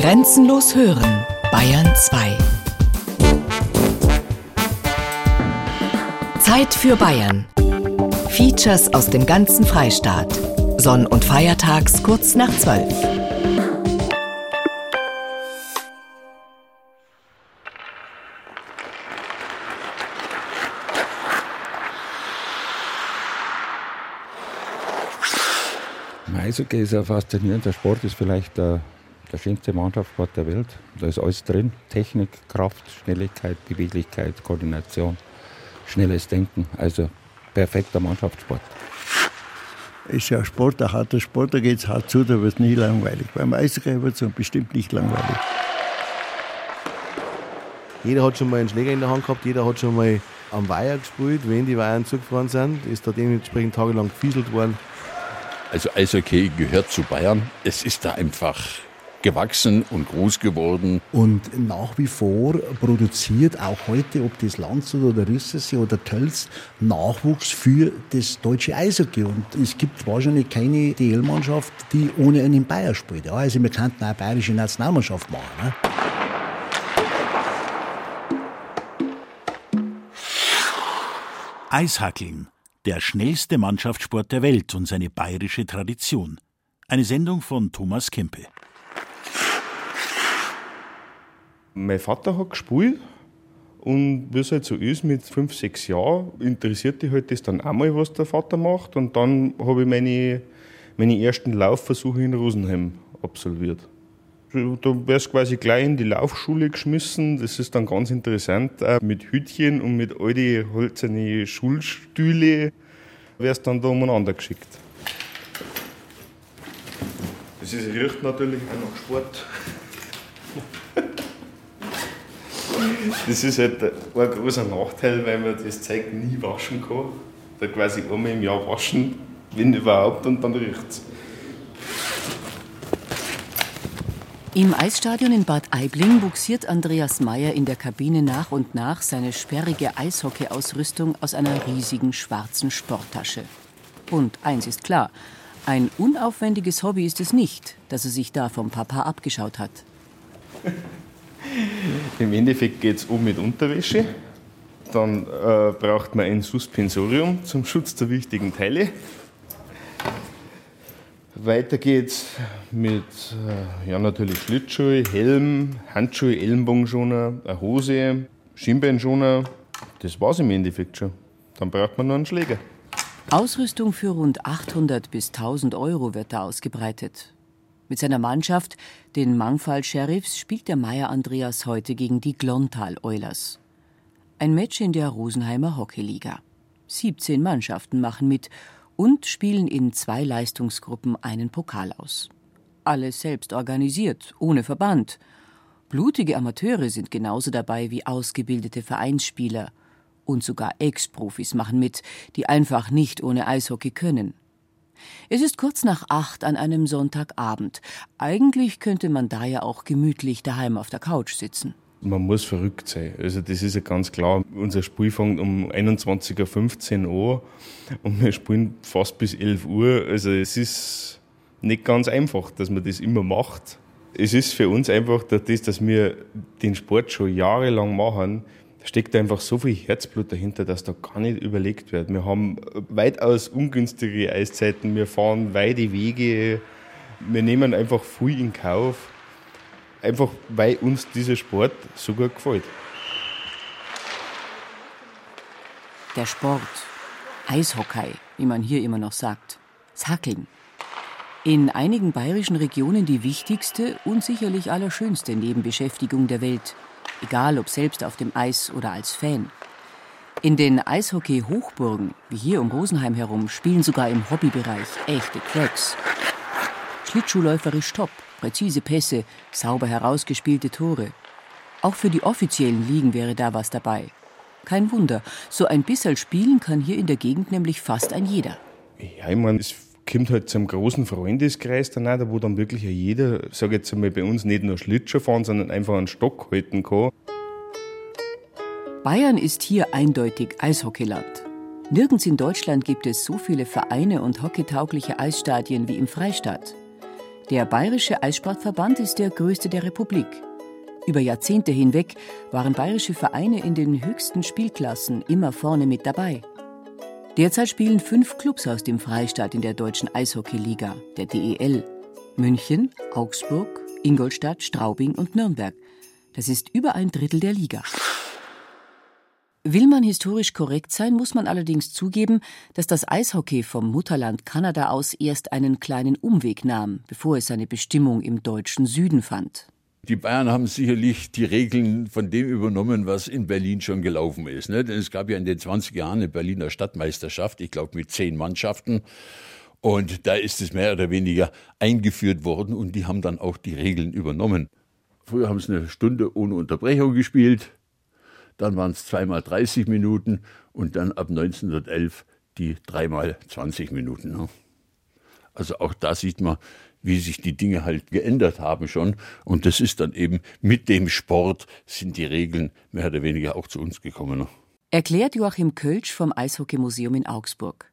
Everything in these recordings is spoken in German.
Grenzenlos hören, Bayern 2. Zeit für Bayern. Features aus dem ganzen Freistaat. Sonn- und Feiertags kurz nach 12. Eishockey ist ein faszinierender Sport, ist vielleicht der, der schönste Mannschaftssport der Welt. Da ist alles drin: Technik, Kraft, Schnelligkeit, Beweglichkeit, Koordination, schnelles Denken. Also perfekter Mannschaftssport. Ist ja ein Sport, ein harter Sport, da geht es hart zu, da wird es nie langweilig. Beim Eishockey wird es bestimmt nicht langweilig. Jeder hat schon mal einen Schläger in der Hand gehabt, jeder hat schon mal am Weiher gespielt. Wenn die Weiher zugefahren sind, ist da dementsprechend tagelang gefieselt worden. Also Eishockey gehört zu Bayern. Es ist da einfach gewachsen und groß geworden. Und nach wie vor produziert auch heute, ob das Landshut oder Rüsselsee oder Tölz, Nachwuchs für das deutsche Eishockey. Und es gibt wahrscheinlich keine DL-Mannschaft, die ohne einen Bayer spielt. Ja, also wir könnten auch bayerische Nationalmannschaft machen. Ne? Eishackeln der schnellste Mannschaftssport der Welt und seine bayerische Tradition. Eine Sendung von Thomas Kempe. Mein Vater hat gespielt und wie es halt so ist, mit fünf, sechs Jahren interessiert dich halt das dann auch mal, was der Vater macht. Und dann habe ich meine, meine ersten Laufversuche in Rosenheim absolviert. Da wärst quasi gleich in die Laufschule geschmissen. Das ist dann ganz interessant. Auch mit Hütchen und mit all die hölzernen Schulstühle wärst dann da umeinander geschickt. Das ist, riecht natürlich auch nach Sport. Das ist halt ein großer Nachteil, weil man das Zeug nie waschen kann. Da quasi einmal im Jahr waschen, wenn überhaupt, und dann riecht es. Im Eisstadion in Bad Aibling buxiert Andreas Meyer in der Kabine nach und nach seine sperrige Eishockeyausrüstung aus einer riesigen schwarzen Sporttasche. Und eins ist klar, ein unaufwendiges Hobby ist es nicht, das er sich da vom Papa abgeschaut hat. Im Endeffekt geht es um mit Unterwäsche. Dann äh, braucht man ein Suspensorium zum Schutz der wichtigen Teile. Weiter geht's mit äh, ja, natürlich Schlittschuhe, Helm, Handschuhe, Ellenbogenschoner, eine Hose, Schienbeinschoner. Das war's im Endeffekt schon. Dann braucht man nur einen Schläger. Ausrüstung für rund 800 bis 1000 Euro wird da ausgebreitet. Mit seiner Mannschaft, den Mangfall Sheriffs, spielt der Meier Andreas heute gegen die Glontal Oilers. Ein Match in der Rosenheimer Hockeyliga. 17 Mannschaften machen mit und spielen in zwei Leistungsgruppen einen Pokal aus. Alles selbst organisiert, ohne Verband. Blutige Amateure sind genauso dabei wie ausgebildete Vereinsspieler. Und sogar Ex-Profis machen mit, die einfach nicht ohne Eishockey können. Es ist kurz nach acht an einem Sonntagabend. Eigentlich könnte man da ja auch gemütlich daheim auf der Couch sitzen man muss verrückt sein. Also das ist ja ganz klar. Unser Spiel fängt um 21.15 Uhr an und wir spielen fast bis 11 Uhr. Also es ist nicht ganz einfach, dass man das immer macht. Es ist für uns einfach das, dass wir den Sport schon jahrelang machen, steckt einfach so viel Herzblut dahinter, dass da gar nicht überlegt wird. Wir haben weitaus ungünstige Eiszeiten, wir fahren weite Wege, wir nehmen einfach viel in Kauf einfach weil uns dieser Sport so gut gefällt. Der Sport, Eishockey, wie man hier immer noch sagt, das Hackeln. In einigen bayerischen Regionen die wichtigste und sicherlich allerschönste Nebenbeschäftigung der Welt, egal ob selbst auf dem Eis oder als Fan. In den Eishockey-Hochburgen, wie hier um Rosenheim herum, spielen sogar im Hobbybereich echte Cracks. Schlittschuhläuferisch top, präzise Pässe, sauber herausgespielte Tore. Auch für die offiziellen Ligen wäre da was dabei. Kein Wunder, so ein bisschen spielen kann hier in der Gegend nämlich fast ein jeder. Ja, ich meine, es kommt halt zum großen Freundeskreis dann auch, wo dann wirklich jeder, sage jetzt einmal bei uns, nicht nur Schlittschuh fahren, sondern einfach einen Stock halten kann. Bayern ist hier eindeutig Eishockeyland. Nirgends in Deutschland gibt es so viele Vereine und hockeytaugliche Eisstadien wie im Freistaat. Der Bayerische Eissportverband ist der größte der Republik. Über Jahrzehnte hinweg waren bayerische Vereine in den höchsten Spielklassen immer vorne mit dabei. Derzeit spielen fünf Clubs aus dem Freistaat in der deutschen Eishockeyliga, der DEL. München, Augsburg, Ingolstadt, Straubing und Nürnberg. Das ist über ein Drittel der Liga. Will man historisch korrekt sein, muss man allerdings zugeben, dass das Eishockey vom Mutterland Kanada aus erst einen kleinen Umweg nahm, bevor es seine Bestimmung im deutschen Süden fand. Die Bayern haben sicherlich die Regeln von dem übernommen, was in Berlin schon gelaufen ist. Ne? Denn es gab ja in den 20 Jahren eine Berliner Stadtmeisterschaft, ich glaube mit zehn Mannschaften. Und da ist es mehr oder weniger eingeführt worden und die haben dann auch die Regeln übernommen. Früher haben sie eine Stunde ohne Unterbrechung gespielt dann waren es zweimal 30 Minuten und dann ab 1911 die dreimal 20 Minuten. Ne? Also auch da sieht man, wie sich die Dinge halt geändert haben schon. Und das ist dann eben mit dem Sport sind die Regeln mehr oder weniger auch zu uns gekommen. Ne? Erklärt Joachim Kölsch vom Eishockeymuseum in Augsburg.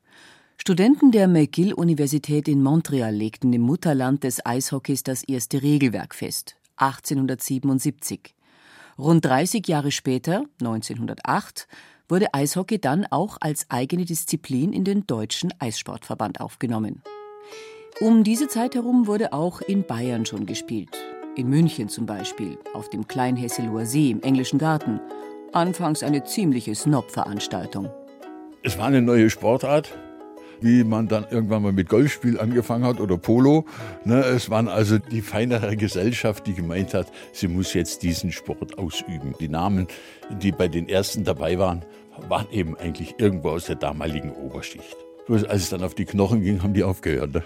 Studenten der McGill-Universität in Montreal legten im Mutterland des Eishockeys das erste Regelwerk fest, 1877. Rund 30 Jahre später, 1908, wurde Eishockey dann auch als eigene Disziplin in den Deutschen Eissportverband aufgenommen. Um diese Zeit herum wurde auch in Bayern schon gespielt. In München zum Beispiel, auf dem Kleinhesseloher See im Englischen Garten. Anfangs eine ziemliche Snob-Veranstaltung. Es war eine neue Sportart, wie man dann irgendwann mal mit Golfspiel angefangen hat oder Polo. Ne, es waren also die feinere Gesellschaft, die gemeint hat, sie muss jetzt diesen Sport ausüben. Die Namen, die bei den ersten dabei waren, waren eben eigentlich irgendwo aus der damaligen Oberschicht. Bloß als es dann auf die Knochen ging, haben die aufgehört. Ne?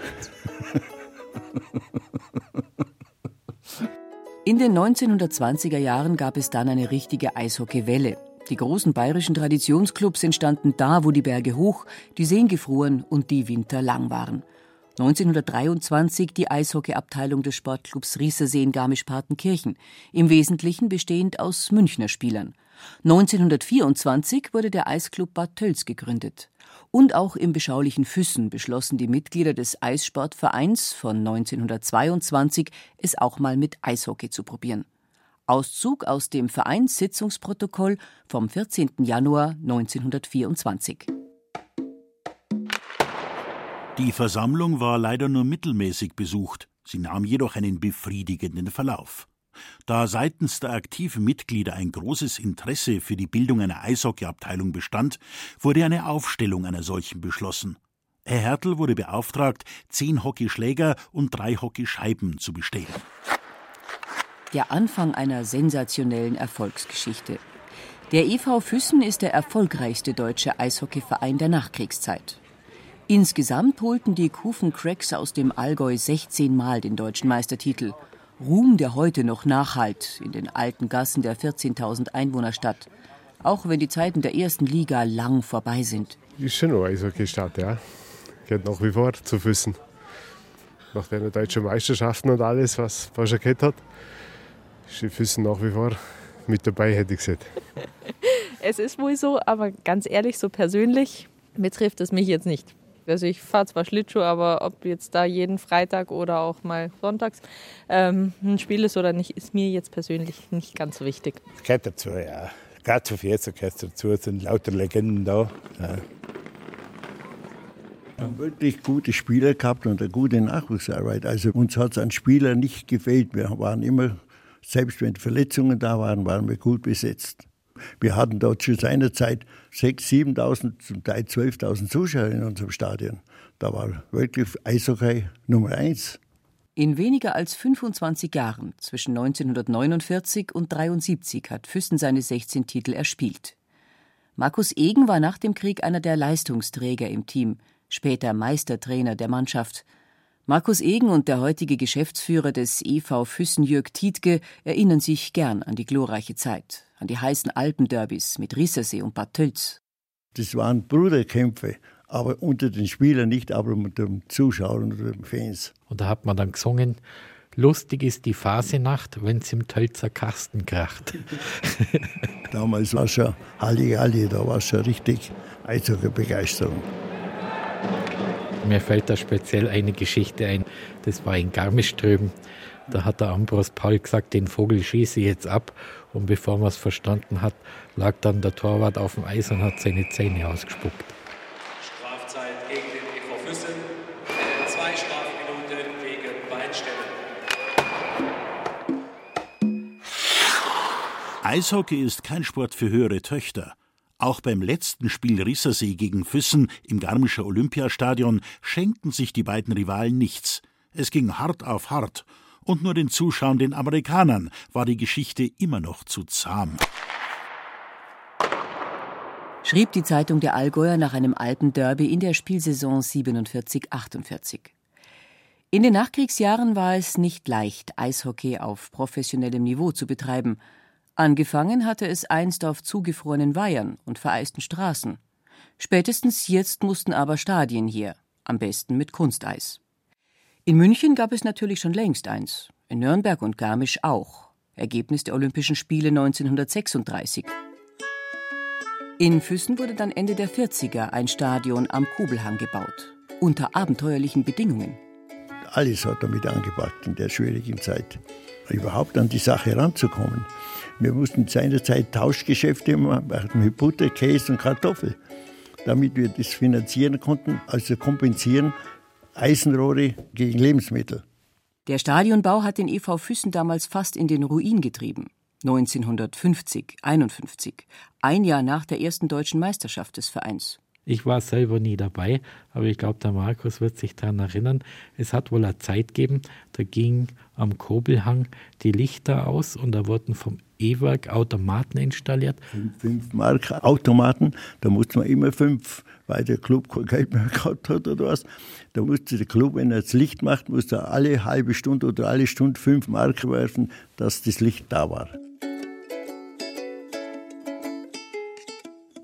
In den 1920er Jahren gab es dann eine richtige Eishockeywelle. Die großen bayerischen Traditionsclubs entstanden da, wo die Berge hoch, die Seen gefroren und die Winter lang waren. 1923 die Eishockeyabteilung des Sportclubs Riesersee in Garmisch-Partenkirchen, im Wesentlichen bestehend aus Münchner Spielern. 1924 wurde der Eisclub Bad Tölz gegründet. Und auch im beschaulichen Füssen beschlossen die Mitglieder des Eissportvereins von 1922, es auch mal mit Eishockey zu probieren. Auszug aus dem Vereinssitzungsprotokoll vom 14. Januar 1924. Die Versammlung war leider nur mittelmäßig besucht, sie nahm jedoch einen befriedigenden Verlauf. Da seitens der aktiven Mitglieder ein großes Interesse für die Bildung einer Eishockeyabteilung bestand, wurde eine Aufstellung einer solchen beschlossen. Herr Hertel wurde beauftragt, zehn Hockeyschläger und drei Hockeyscheiben zu bestellen der Anfang einer sensationellen Erfolgsgeschichte. Der EV Füssen ist der erfolgreichste deutsche Eishockeyverein der Nachkriegszeit. Insgesamt holten die Kufen Cracks aus dem Allgäu 16 Mal den deutschen Meistertitel. Ruhm, der heute noch nachhalt in den alten Gassen der 14.000 Einwohnerstadt. Auch wenn die Zeiten der ersten Liga lang vorbei sind. Ist schon eine Eishockeystadt, ja. Geht nach wie vor zu Füssen. Nach den deutschen Meisterschaften und alles, was man schon gehabt hat Füßen nach wie vor mit dabei, hätte ich gesagt. es ist wohl so, aber ganz ehrlich, so persönlich betrifft es mich jetzt nicht. Also ich fahre zwar Schlittschuh, aber ob jetzt da jeden Freitag oder auch mal sonntags ähm, ein Spiel ist oder nicht, ist mir jetzt persönlich nicht ganz so wichtig. Es gehört dazu, ja. Gerade zu Fiesta gehört dazu, es sind lauter Legenden da. Ja. Wir haben wirklich gute Spieler gehabt und eine gute Nachwuchsarbeit. Also uns hat es an Spielern nicht gefehlt. Wir waren immer selbst wenn Verletzungen da waren, waren wir gut besetzt. Wir hatten dort zu seiner Zeit 6.000, 7.000, zum Teil 12.000 Zuschauer in unserem Stadion. Da war wirklich Eishockey Nummer eins. In weniger als 25 Jahren, zwischen 1949 und 1973, hat Füssen seine 16 Titel erspielt. Markus Egen war nach dem Krieg einer der Leistungsträger im Team, später Meistertrainer der Mannschaft – Markus Egen und der heutige Geschäftsführer des EV Füssen Jörg Tietke erinnern sich gern an die glorreiche Zeit, an die heißen Alpenderbys mit Rissersee und Bad Tölz. Das waren Bruderkämpfe, aber unter den Spielern nicht, aber unter den Zuschauern und den Fans. Und da hat man dann gesungen, lustig ist die Phasenacht, wenn's im Tölzer Kasten kracht. Damals war schon Halligalli, da war schon richtig Eishockey-Begeisterung. Mir fällt da speziell eine Geschichte ein. Das war in Garmischströben. Da hat der Ambros Paul gesagt, den Vogel schieße ich jetzt ab. Und bevor man es verstanden hat, lag dann der Torwart auf dem Eis und hat seine Zähne ausgespuckt. Strafzeit gegen den EV Füssen. Zwei Strafminuten wegen Beinstellen. Eishockey ist kein Sport für höhere Töchter. Auch beim letzten Spiel Rissersee gegen Füssen im Garmischer Olympiastadion schenkten sich die beiden Rivalen nichts. Es ging hart auf hart und nur den Zuschauern, den Amerikanern, war die Geschichte immer noch zu zahm. Schrieb die Zeitung der Allgäuer nach einem Alpenderby in der Spielsaison 47-48. In den Nachkriegsjahren war es nicht leicht, Eishockey auf professionellem Niveau zu betreiben. Angefangen hatte es einst auf zugefrorenen Weihern und vereisten Straßen. Spätestens jetzt mussten aber Stadien hier, am besten mit Kunsteis. In München gab es natürlich schon längst eins, in Nürnberg und Garmisch auch. Ergebnis der Olympischen Spiele 1936. In Füssen wurde dann Ende der 40er ein Stadion am Kubelhang gebaut. Unter abenteuerlichen Bedingungen. Alles hat damit angepackt in der schwierigen Zeit. Überhaupt an die Sache ranzukommen. Wir mussten seinerzeit Tauschgeschäfte machen mit Butter, Käse und Kartoffel, damit wir das finanzieren konnten, also kompensieren Eisenrohre gegen Lebensmittel. Der Stadionbau hat den EV Füssen damals fast in den Ruin getrieben. 1950, 51, ein Jahr nach der ersten deutschen Meisterschaft des Vereins. Ich war selber nie dabei, aber ich glaube, der Markus wird sich daran erinnern. Es hat wohl eine Zeit gegeben, da ging am Kobelhang die Lichter aus und da wurden vom E-Werk Automaten installiert. Fünf Mark Automaten, da musste man immer fünf, weil der Club kein Geld mehr gehabt hat oder was. Da musste der Club, wenn er das Licht macht, musste er alle halbe Stunde oder alle Stunde fünf Mark werfen, dass das Licht da war.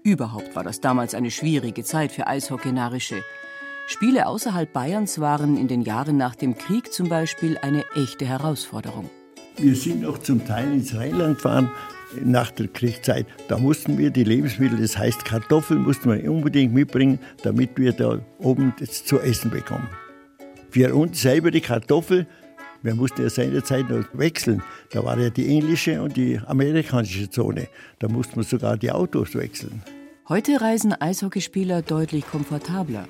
Überhaupt war das damals eine schwierige Zeit für Eishockey-Narische. Spiele außerhalb Bayerns waren in den Jahren nach dem Krieg zum Beispiel eine echte Herausforderung. Wir sind noch zum Teil ins Rheinland gefahren nach der Kriegszeit. Da mussten wir die Lebensmittel, das heißt Kartoffeln, mussten wir unbedingt mitbringen, damit wir da oben das zu essen bekommen. Für uns selber die Kartoffel, wir mussten ja seinerzeit noch wechseln. Da war ja die englische und die amerikanische Zone. Da mussten wir sogar die Autos wechseln. Heute reisen Eishockeyspieler deutlich komfortabler.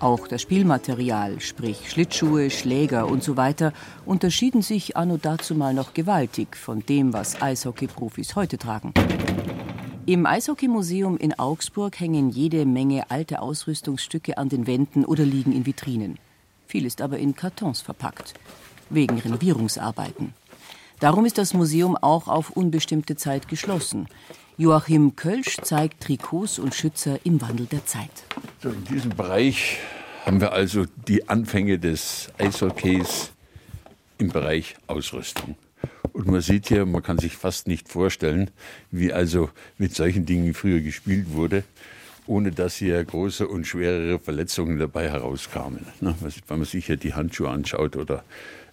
Auch das Spielmaterial, sprich Schlittschuhe, Schläger und so weiter, unterschieden sich anno dazumal noch gewaltig von dem, was Eishockey-Profis heute tragen. Im Eishockeymuseum in Augsburg hängen jede Menge alte Ausrüstungsstücke an den Wänden oder liegen in Vitrinen. Viel ist aber in Kartons verpackt, wegen Renovierungsarbeiten. Darum ist das Museum auch auf unbestimmte Zeit geschlossen. Joachim Kölsch zeigt Trikots und Schützer im Wandel der Zeit. So, in diesem Bereich haben wir also die Anfänge des Eishockeys im Bereich Ausrüstung. Und man sieht hier, man kann sich fast nicht vorstellen, wie also mit solchen Dingen früher gespielt wurde, ohne dass hier große und schwerere Verletzungen dabei herauskamen. Ne, wenn man sich hier die Handschuhe anschaut oder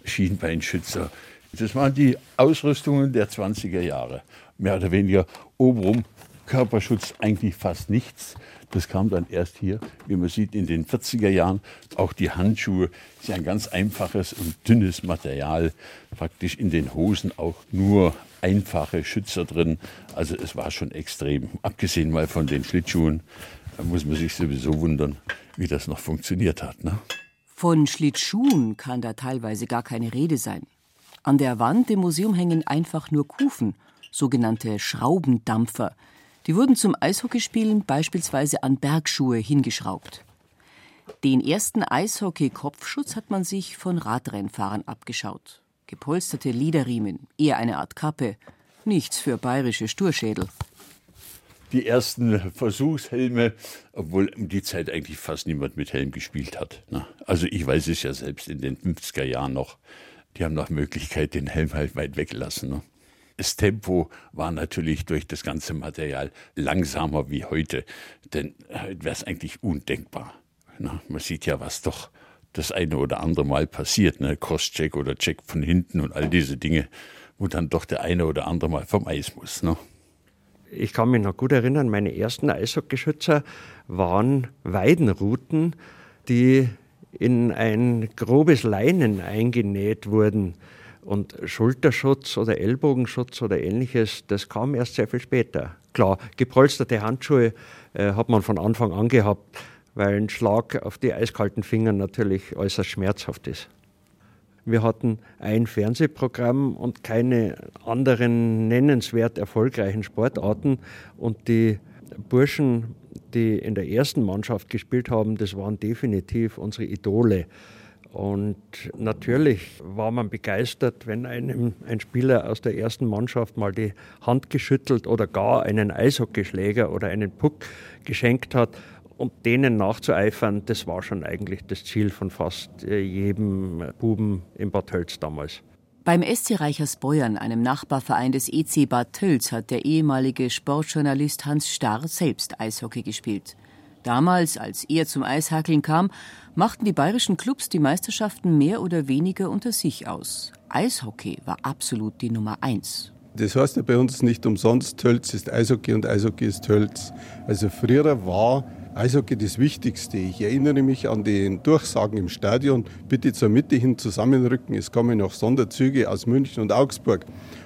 Schienbeinschützer. Das waren die Ausrüstungen der 20er Jahre mehr oder weniger obenrum. Körperschutz eigentlich fast nichts. Das kam dann erst hier, wie man sieht, in den 40er Jahren. Auch die Handschuhe sind ein ganz einfaches und dünnes Material. Praktisch in den Hosen auch nur einfache Schützer drin. Also es war schon extrem. Abgesehen mal von den Schlittschuhen, da muss man sich sowieso wundern, wie das noch funktioniert hat. Ne? Von Schlittschuhen kann da teilweise gar keine Rede sein. An der Wand im Museum hängen einfach nur Kufen sogenannte Schraubendampfer. Die wurden zum Eishockeyspielen beispielsweise an Bergschuhe hingeschraubt. Den ersten Eishockey-Kopfschutz hat man sich von Radrennfahrern abgeschaut. Gepolsterte Liederriemen, eher eine Art Kappe. Nichts für bayerische Sturschädel. Die ersten Versuchshelme, obwohl um die Zeit eigentlich fast niemand mit Helm gespielt hat. Ne? Also ich weiß es ja selbst in den 50er Jahren noch. Die haben nach Möglichkeit den Helm halt weit weggelassen. Ne? Das Tempo war natürlich durch das ganze Material langsamer wie heute, denn heute wäre es eigentlich undenkbar. Na, man sieht ja, was doch das eine oder andere Mal passiert, ne? Crosscheck oder Check von hinten und all diese Dinge, wo dann doch der eine oder andere Mal vom Eis muss. Ne? Ich kann mich noch gut erinnern, meine ersten Eishockeyschützer waren Weidenruten, die in ein grobes Leinen eingenäht wurden. Und Schulterschutz oder Ellbogenschutz oder ähnliches, das kam erst sehr viel später. Klar, gepolsterte Handschuhe äh, hat man von Anfang an gehabt, weil ein Schlag auf die eiskalten Finger natürlich äußerst schmerzhaft ist. Wir hatten ein Fernsehprogramm und keine anderen nennenswert erfolgreichen Sportarten. Und die Burschen, die in der ersten Mannschaft gespielt haben, das waren definitiv unsere Idole. Und natürlich war man begeistert, wenn einem ein Spieler aus der ersten Mannschaft mal die Hand geschüttelt oder gar einen Eishockeyschläger oder einen Puck geschenkt hat. Und denen nachzueifern, das war schon eigentlich das Ziel von fast äh, jedem Buben in Bad Tölz damals. Beim SC Reichersbeuern, einem Nachbarverein des EC Bad Tölz, hat der ehemalige Sportjournalist Hans Starr selbst Eishockey gespielt. Damals, als er zum Eishackeln kam, machten die bayerischen Clubs die Meisterschaften mehr oder weniger unter sich aus. Eishockey war absolut die Nummer eins. Das heißt ja bei uns nicht umsonst, Tölz ist Eishockey und Eishockey ist Tölz. Also früher war Eishockey das Wichtigste. Ich erinnere mich an den Durchsagen im Stadion, bitte zur Mitte hin zusammenrücken, es kommen noch Sonderzüge aus München und Augsburg.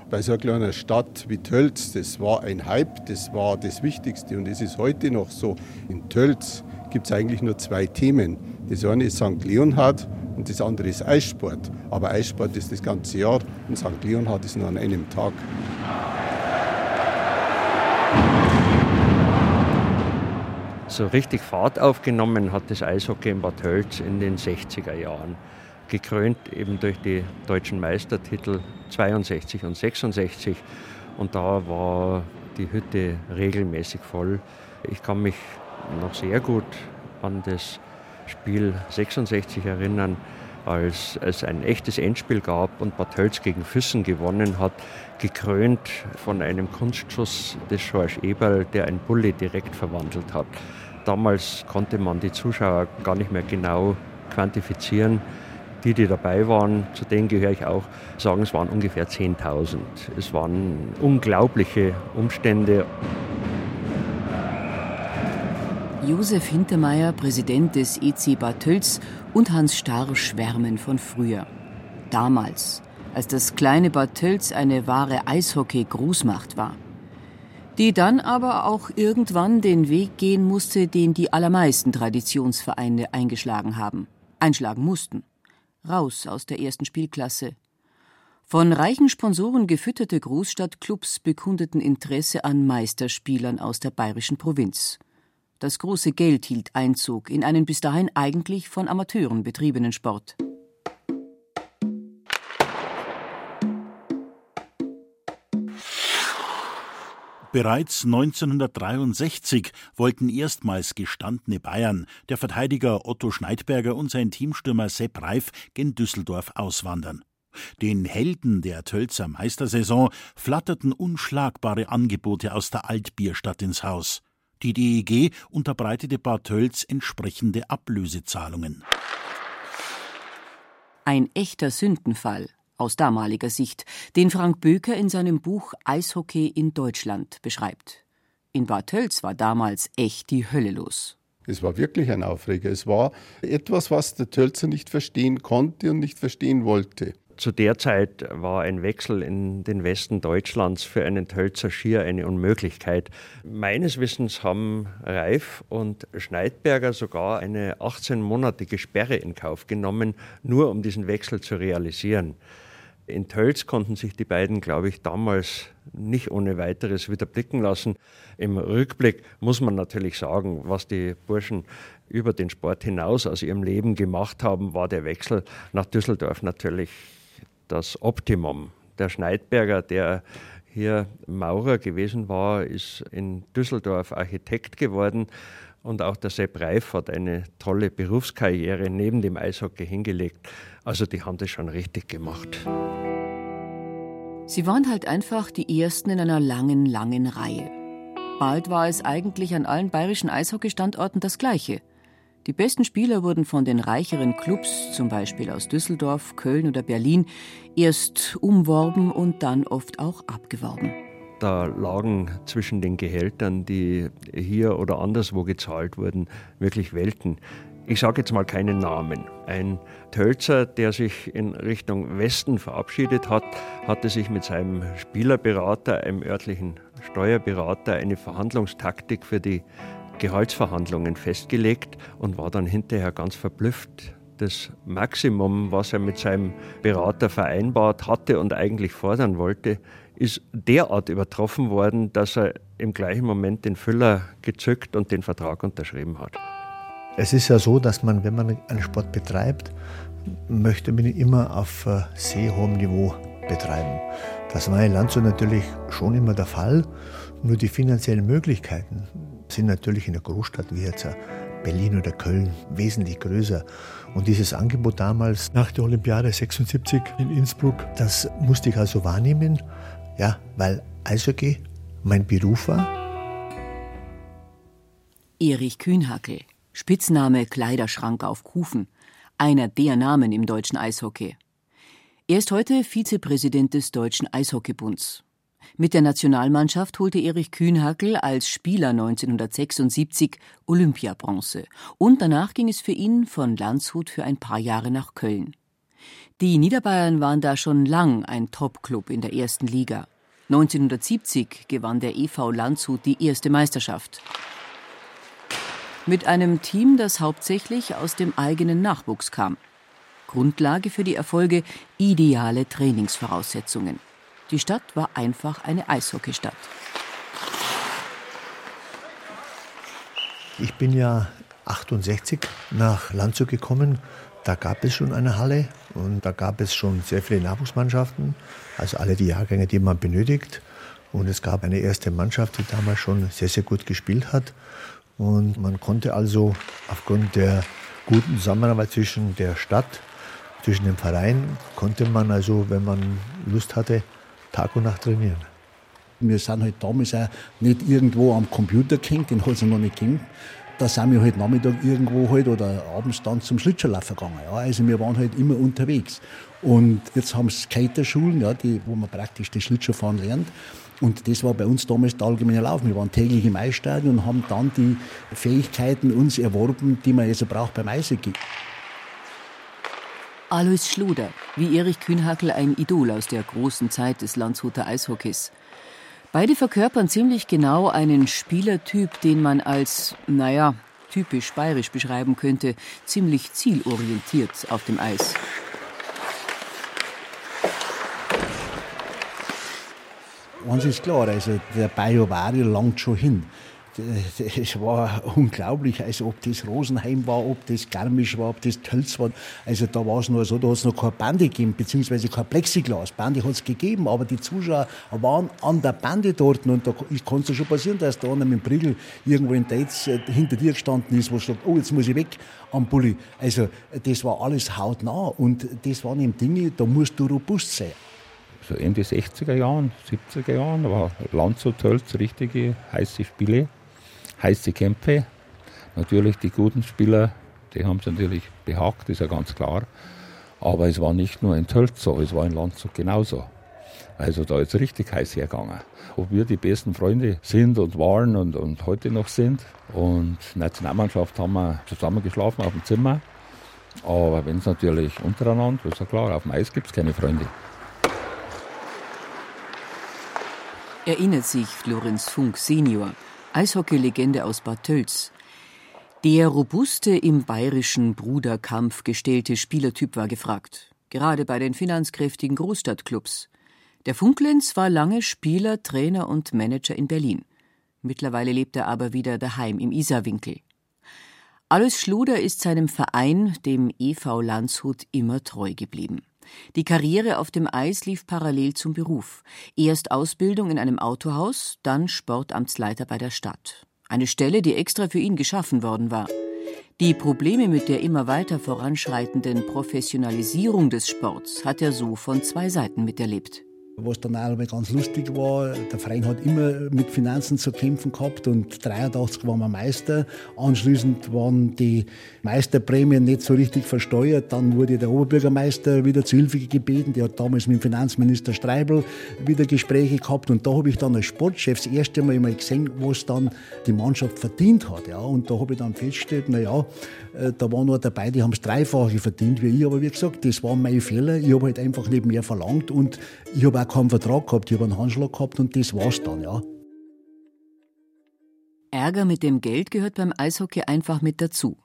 Bei so einer kleinen Stadt wie Tölz, das war ein Hype, das war das Wichtigste und es ist heute noch so. In Tölz gibt es eigentlich nur zwei Themen. Das eine ist St. Leonhard und das andere ist Eissport. Aber Eissport ist das ganze Jahr und St. Leonhard ist nur an einem Tag. So richtig Fahrt aufgenommen hat das Eishockey in Bad Hölz in den 60er Jahren. Gekrönt eben durch die deutschen Meistertitel 62 und 66. Und da war die Hütte regelmäßig voll. Ich kann mich noch sehr gut an das Spiel 66 erinnern, als es ein echtes Endspiel gab und Bad Hölz gegen Füssen gewonnen hat, gekrönt von einem Kunstschuss des George Eberl, der ein Bulli direkt verwandelt hat. Damals konnte man die Zuschauer gar nicht mehr genau quantifizieren. Die, die dabei waren, zu denen gehöre ich auch, sagen, es waren ungefähr 10.000. Es waren unglaubliche Umstände. Josef Hintermeier, Präsident des EC Bad Tölz und Hans Starr schwärmen von früher. Damals, als das kleine Bad Tölz eine wahre Eishockey-Großmacht war. Die dann aber auch irgendwann den Weg gehen musste, den die allermeisten Traditionsvereine eingeschlagen haben. Einschlagen mussten. Raus aus der ersten Spielklasse. Von reichen Sponsoren gefütterte Großstadtclubs bekundeten Interesse an Meisterspielern aus der bayerischen Provinz. Das große Geld hielt Einzug in einen bis dahin eigentlich von Amateuren betriebenen Sport. Bereits 1963 wollten erstmals gestandene Bayern, der Verteidiger Otto Schneidberger und sein Teamstürmer Sepp Reif, gen Düsseldorf auswandern. Den Helden der Tölzer Meistersaison flatterten unschlagbare Angebote aus der Altbierstadt ins Haus. Die DEG unterbreitete Bad Tölz entsprechende Ablösezahlungen. Ein echter Sündenfall aus damaliger Sicht, den Frank Böker in seinem Buch Eishockey in Deutschland beschreibt. In Bad Tölz war damals echt die Hölle los. Es war wirklich ein Aufreger. Es war etwas, was der Tölzer nicht verstehen konnte und nicht verstehen wollte. Zu der Zeit war ein Wechsel in den Westen Deutschlands für einen Tölzer schier eine Unmöglichkeit. Meines Wissens haben Reif und Schneidberger sogar eine 18-monatige Sperre in Kauf genommen, nur um diesen Wechsel zu realisieren. In Tölz konnten sich die beiden, glaube ich, damals nicht ohne weiteres wieder blicken lassen. Im Rückblick muss man natürlich sagen, was die Burschen über den Sport hinaus aus ihrem Leben gemacht haben, war der Wechsel nach Düsseldorf natürlich das Optimum. Der Schneidberger, der hier Maurer gewesen war, ist in Düsseldorf Architekt geworden. Und auch der Sepp Reif hat eine tolle Berufskarriere neben dem Eishockey hingelegt. Also die haben das schon richtig gemacht. Sie waren halt einfach die Ersten in einer langen, langen Reihe. Bald war es eigentlich an allen bayerischen Eishockeystandorten das Gleiche. Die besten Spieler wurden von den reicheren Clubs, zum Beispiel aus Düsseldorf, Köln oder Berlin, erst umworben und dann oft auch abgeworben. Da lagen zwischen den Gehältern, die hier oder anderswo gezahlt wurden, wirklich Welten. Ich sage jetzt mal keinen Namen. Ein Tölzer, der sich in Richtung Westen verabschiedet hat, hatte sich mit seinem Spielerberater, einem örtlichen Steuerberater, eine Verhandlungstaktik für die Gehaltsverhandlungen festgelegt und war dann hinterher ganz verblüfft. Das Maximum, was er mit seinem Berater vereinbart hatte und eigentlich fordern wollte, ist derart übertroffen worden, dass er im gleichen Moment den Füller gezückt und den Vertrag unterschrieben hat. Es ist ja so, dass man, wenn man einen Sport betreibt, möchte man ihn immer auf äh, sehr hohem Niveau betreiben. Das war in Landshut natürlich schon immer der Fall. Nur die finanziellen Möglichkeiten sind natürlich in einer Großstadt wie jetzt Berlin oder Köln wesentlich größer. Und dieses Angebot damals nach der Olympiade 76 in Innsbruck, das musste ich also wahrnehmen, ja, weil Eishockey mein Beruf war. Erich Kühnhackel, Spitzname Kleiderschrank auf Kufen, einer der Namen im deutschen Eishockey. Er ist heute Vizepräsident des Deutschen Eishockeybunds. Mit der Nationalmannschaft holte Erich Kühnhackel als Spieler 1976 Olympiabronze und danach ging es für ihn von Landshut für ein paar Jahre nach Köln. Die Niederbayern waren da schon lang ein Top-Club in der ersten Liga. 1970 gewann der EV Landshut die erste Meisterschaft. Mit einem Team, das hauptsächlich aus dem eigenen Nachwuchs kam. Grundlage für die Erfolge ideale Trainingsvoraussetzungen. Die Stadt war einfach eine Eishockeystadt. Ich bin ja 68 nach Landshut gekommen. Da gab es schon eine Halle und da gab es schon sehr viele Nachwuchsmannschaften, also alle die Jahrgänge, die man benötigt. Und es gab eine erste Mannschaft, die damals schon sehr, sehr gut gespielt hat. Und man konnte also aufgrund der guten Zusammenarbeit zwischen der Stadt, zwischen dem Verein, konnte man also, wenn man Lust hatte, Tag und Nacht trainieren. Wir sind halt damals auch nicht irgendwo am Computer gehängt, den hat es noch nicht gegeben. Da sind wir halt Nachmittag irgendwo halt oder abends dann zum Schlittschuhlaufen gegangen. Ja. Also wir waren halt immer unterwegs. Und jetzt haben es Skaterschulen, ja, die, wo man praktisch das Schlittschuhfahren lernt. Und das war bei uns damals der allgemeine Lauf. Wir waren täglich im Eisstadion und haben dann die Fähigkeiten uns erworben, die man jetzt braucht beim Eishockey. Alois Schluder, wie Erich Kühnhackel ein Idol aus der großen Zeit des Landshuter Eishockeys. Beide verkörpern ziemlich genau einen Spielertyp, den man als, naja, typisch bayerisch beschreiben könnte, ziemlich zielorientiert auf dem Eis. Eins ist klar, also der Bayovario langt schon hin es war unglaublich, also ob das Rosenheim war, ob das Garmisch war, ob das Tölz war. Also da war es nur so, da hat es noch keine Bande gegeben, beziehungsweise kein Plexiglas. Bande hat es gegeben, aber die Zuschauer waren an der Bande dort und da kann es schon passieren, dass da einer mit dem Prügel irgendwo in Dates äh, hinter dir gestanden ist, wo sagt, oh, jetzt muss ich weg am Bulli. Also das war alles hautnah und das waren eben Dinge, da musst du robust sein. So Ende 60er Jahren, 70er Jahren war Landshut, Tölz richtige heiße Spiele heiße Kämpfe. Natürlich die guten Spieler, die haben es natürlich behagt, ist ja ganz klar. Aber es war nicht nur in Tölz so, es war in Landshut genauso. Also da ist richtig heiß hergegangen. Ob wir die besten Freunde sind und waren und, und heute noch sind. Und Nationalmannschaft haben wir zusammen geschlafen auf dem Zimmer. Aber wenn es natürlich untereinander, ist ja klar, auf dem Eis gibt es keine Freunde. Erinnert sich Florenz Funk Senior Eishockey-Legende aus Bad Tölz. Der robuste, im bayerischen Bruderkampf gestellte Spielertyp war gefragt. Gerade bei den finanzkräftigen Großstadtclubs. Der Funklenz war lange Spieler, Trainer und Manager in Berlin. Mittlerweile lebt er aber wieder daheim im Isarwinkel. Alois Schluder ist seinem Verein, dem EV Landshut, immer treu geblieben. Die Karriere auf dem Eis lief parallel zum Beruf. Erst Ausbildung in einem Autohaus, dann Sportamtsleiter bei der Stadt. Eine Stelle, die extra für ihn geschaffen worden war. Die Probleme mit der immer weiter voranschreitenden Professionalisierung des Sports hat er so von zwei Seiten miterlebt. Was dann auch ganz lustig war. Der Verein hat immer mit Finanzen zu kämpfen gehabt und 83 waren wir Meister. Anschließend waren die Meisterprämien nicht so richtig versteuert. Dann wurde der Oberbürgermeister wieder zu Hilfe gebeten. Der hat damals mit dem Finanzminister Streibel wieder Gespräche gehabt und da habe ich dann als Sportchef das erste Mal gesehen, was dann die Mannschaft verdient hat. Ja. Und da habe ich dann festgestellt, na ja, äh, da waren noch dabei, die haben das Dreifache verdient wie ich. Aber wie gesagt, das waren meine Fehler. Ich habe halt einfach nicht mehr verlangt und ich habe auch keinen Vertrag gehabt. Ich habe einen Handschlag gehabt und das war's dann, ja. Ärger mit dem Geld gehört beim Eishockey einfach mit dazu.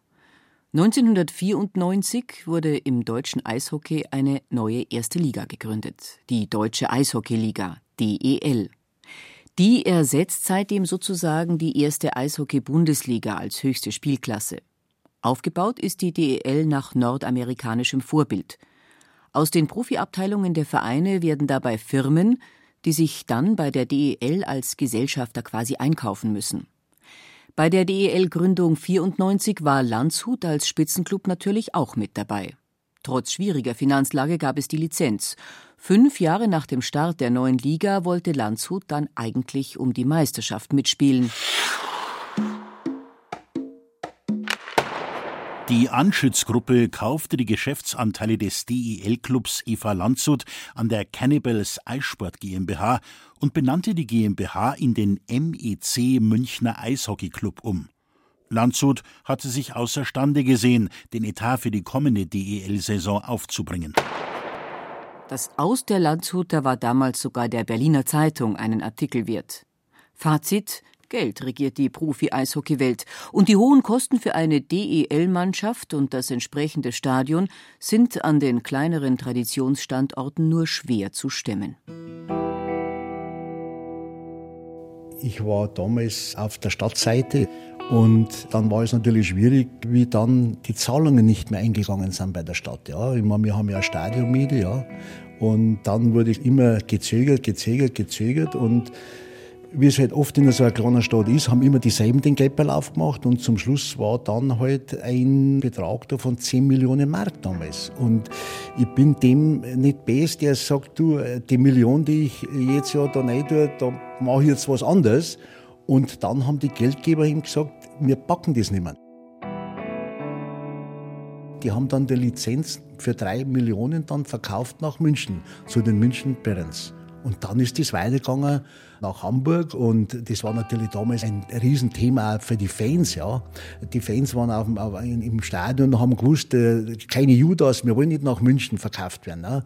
1994 wurde im deutschen Eishockey eine neue erste Liga gegründet, die Deutsche Eishockeyliga, DEL. Die ersetzt seitdem sozusagen die erste Eishockey-Bundesliga als höchste Spielklasse. Aufgebaut ist die DEL nach nordamerikanischem Vorbild. Aus den Profiabteilungen der Vereine werden dabei Firmen, die sich dann bei der DEL als Gesellschafter quasi einkaufen müssen. Bei der DEL-Gründung 94 war Landshut als Spitzenclub natürlich auch mit dabei. Trotz schwieriger Finanzlage gab es die Lizenz. Fünf Jahre nach dem Start der neuen Liga wollte Landshut dann eigentlich um die Meisterschaft mitspielen. Die Anschützgruppe kaufte die Geschäftsanteile des DEL-Clubs Eva Landshut an der Cannibals Eissport GmbH und benannte die GmbH in den MEC Münchner Eishockey Club um. Landshut hatte sich außerstande gesehen, den Etat für die kommende DEL-Saison aufzubringen. Das Aus der Landshuter war damals sogar der Berliner Zeitung einen Artikel wert. Fazit: Geld regiert die Profi-Eishockey-Welt und die hohen Kosten für eine DEL-Mannschaft und das entsprechende Stadion sind an den kleineren Traditionsstandorten nur schwer zu stemmen. Ich war damals auf der Stadtseite und dann war es natürlich schwierig, wie dann die Zahlungen nicht mehr eingegangen sind bei der Stadt. Ja. Ich meine, wir haben ja eine Stadionmiete, ja. Und dann wurde ich immer gezögert, gezögert, gezögert und wie es halt oft in so einer kleinen Stadt ist, haben immer dieselben den Geldball aufgemacht und zum Schluss war dann halt ein Betrag da von 10 Millionen Mark damals. Und ich bin dem nicht best, der sagt, du, die Million, die ich jetzt ja da rein tue, da mache ich jetzt was anderes. Und dann haben die Geldgeber ihm gesagt, wir packen das nicht mehr. Die haben dann die Lizenz für drei Millionen dann verkauft nach München, zu den München Barons. Und dann ist das weitergegangen nach Hamburg und das war natürlich damals ein Riesenthema für die Fans. Ja. Die Fans waren auf auf, im Stadion und haben gewusst, äh, keine Judas, wir wollen nicht nach München verkauft werden. Ne.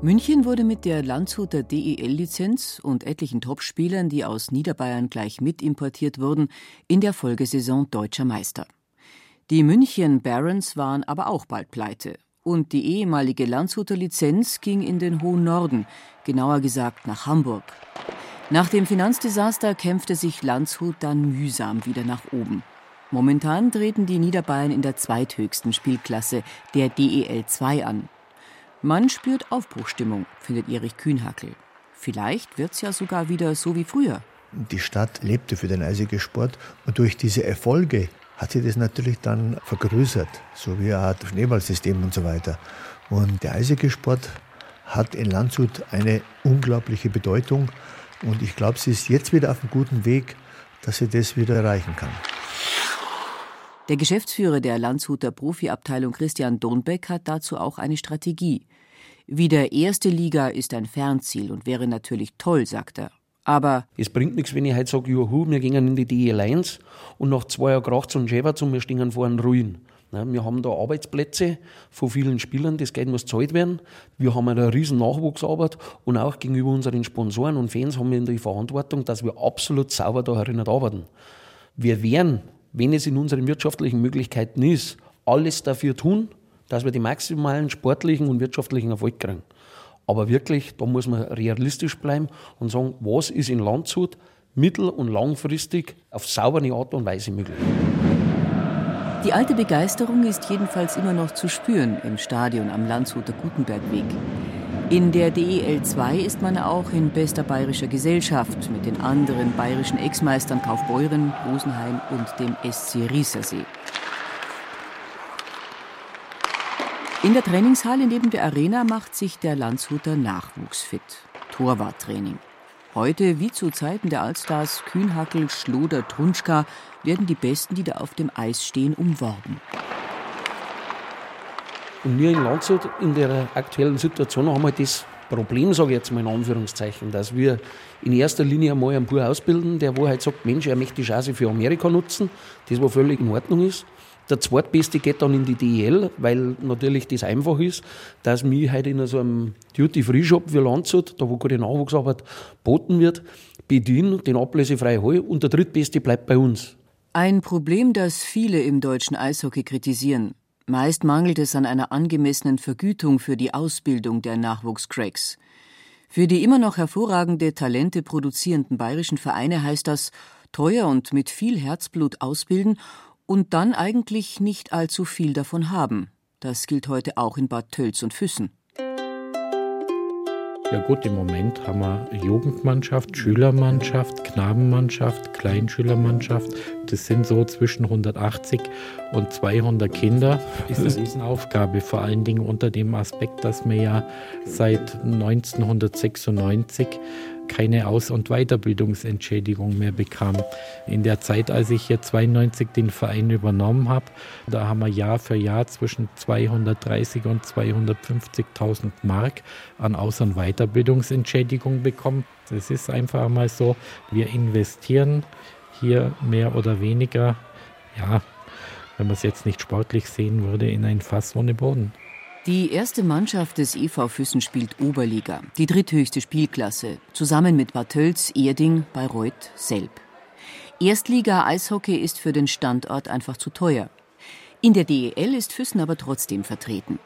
München wurde mit der Landshuter DEL-Lizenz und etlichen Topspielern, die aus Niederbayern gleich mit importiert wurden, in der Folgesaison deutscher Meister. Die München Barons waren aber auch bald pleite und die ehemalige Landshuter Lizenz ging in den hohen Norden, genauer gesagt nach Hamburg. Nach dem Finanzdesaster kämpfte sich Landshut dann mühsam wieder nach oben. Momentan treten die Niederbayern in der zweithöchsten Spielklasse, der DEL 2, an. Man spürt Aufbruchstimmung, findet Erich Kühnhackel. Vielleicht wird's ja sogar wieder so wie früher. Die Stadt lebte für den Eishockeysport und durch diese Erfolge hat sich das natürlich dann vergrößert, so wie eine Art Schneeballsystem und so weiter. Und der Eishockeysport hat in Landshut eine unglaubliche Bedeutung und ich glaube, sie ist jetzt wieder auf einem guten Weg, dass sie das wieder erreichen kann. Der Geschäftsführer der Landshuter Profiabteilung Christian Dohnbeck hat dazu auch eine Strategie. Wieder erste Liga ist ein Fernziel und wäre natürlich toll, sagt er. Aber es bringt nichts, wenn ich heute sage, juhu, wir gehen in die DEL 1 und nach zwei Jahren kracht und schäbert und wir stehen vor einem Ruin. Wir haben da Arbeitsplätze von vielen Spielern, das Geld muss gezahlt werden. Wir haben eine riesen Nachwuchsarbeit und auch gegenüber unseren Sponsoren und Fans haben wir die Verantwortung, dass wir absolut sauber da herinnen arbeiten. Wir werden, wenn es in unseren wirtschaftlichen Möglichkeiten ist, alles dafür tun, dass wir die maximalen sportlichen und wirtschaftlichen Erfolg kriegen. Aber wirklich, da muss man realistisch bleiben und sagen, was ist in Landshut mittel- und langfristig auf saubere Art und Weise möglich. Die alte Begeisterung ist jedenfalls immer noch zu spüren im Stadion am Landshuter Gutenbergweg. In der DEL 2 ist man auch in bester bayerischer Gesellschaft mit den anderen bayerischen Ex-Meistern Kaufbeuren, Rosenheim und dem SC Riesersee. In der Trainingshalle neben der Arena macht sich der Landshuter Nachwuchs fit. Torwarttraining. Heute, wie zu Zeiten der Allstars Kühnhackel, Schloder, Trunschka, werden die Besten, die da auf dem Eis stehen, umworben. Und wir in Landshut in der aktuellen Situation haben halt das Problem, sage ich jetzt mal in Anführungszeichen, dass wir in erster Linie einmal einen Bub ausbilden, der wo halt sagt, Mensch, er möchte die Chance für Amerika nutzen, das wo völlig in Ordnung ist. Der zweitbeste geht dann in die DEL, weil natürlich das einfach ist, dass mich halt in so einem Duty-Free-Shop wie Landshut, da wo gute Nachwuchsarbeit boten wird, bediene, den ablösefrei hole und der drittbeste bleibt bei uns. Ein Problem, das viele im deutschen Eishockey kritisieren. Meist mangelt es an einer angemessenen Vergütung für die Ausbildung der Nachwuchscracks. Für die immer noch hervorragende Talente produzierenden bayerischen Vereine heißt das teuer und mit viel Herzblut ausbilden und dann eigentlich nicht allzu viel davon haben. Das gilt heute auch in Bad Tölz und Füssen. Ja gut, im Moment haben wir Jugendmannschaft, Schülermannschaft, Knabenmannschaft, Kleinschülermannschaft. Das sind so zwischen 180 und 200 Kinder. Das ist eine Riesenaufgabe, vor allen Dingen unter dem Aspekt, dass wir ja seit 1996 keine Aus- und Weiterbildungsentschädigung mehr bekam. In der Zeit, als ich hier 92 den Verein übernommen habe, da haben wir Jahr für Jahr zwischen 230 und 250.000 Mark an Aus- und Weiterbildungsentschädigung bekommen. Es ist einfach mal so, wir investieren hier mehr oder weniger, ja, wenn man es jetzt nicht sportlich sehen würde, in ein Fass ohne Boden. Die erste Mannschaft des EV Füssen spielt Oberliga, die dritthöchste Spielklasse, zusammen mit Bad Tölz, Erding, Bayreuth, Selb. Erstliga-Eishockey ist für den Standort einfach zu teuer. In der DEL ist Füssen aber trotzdem vertreten.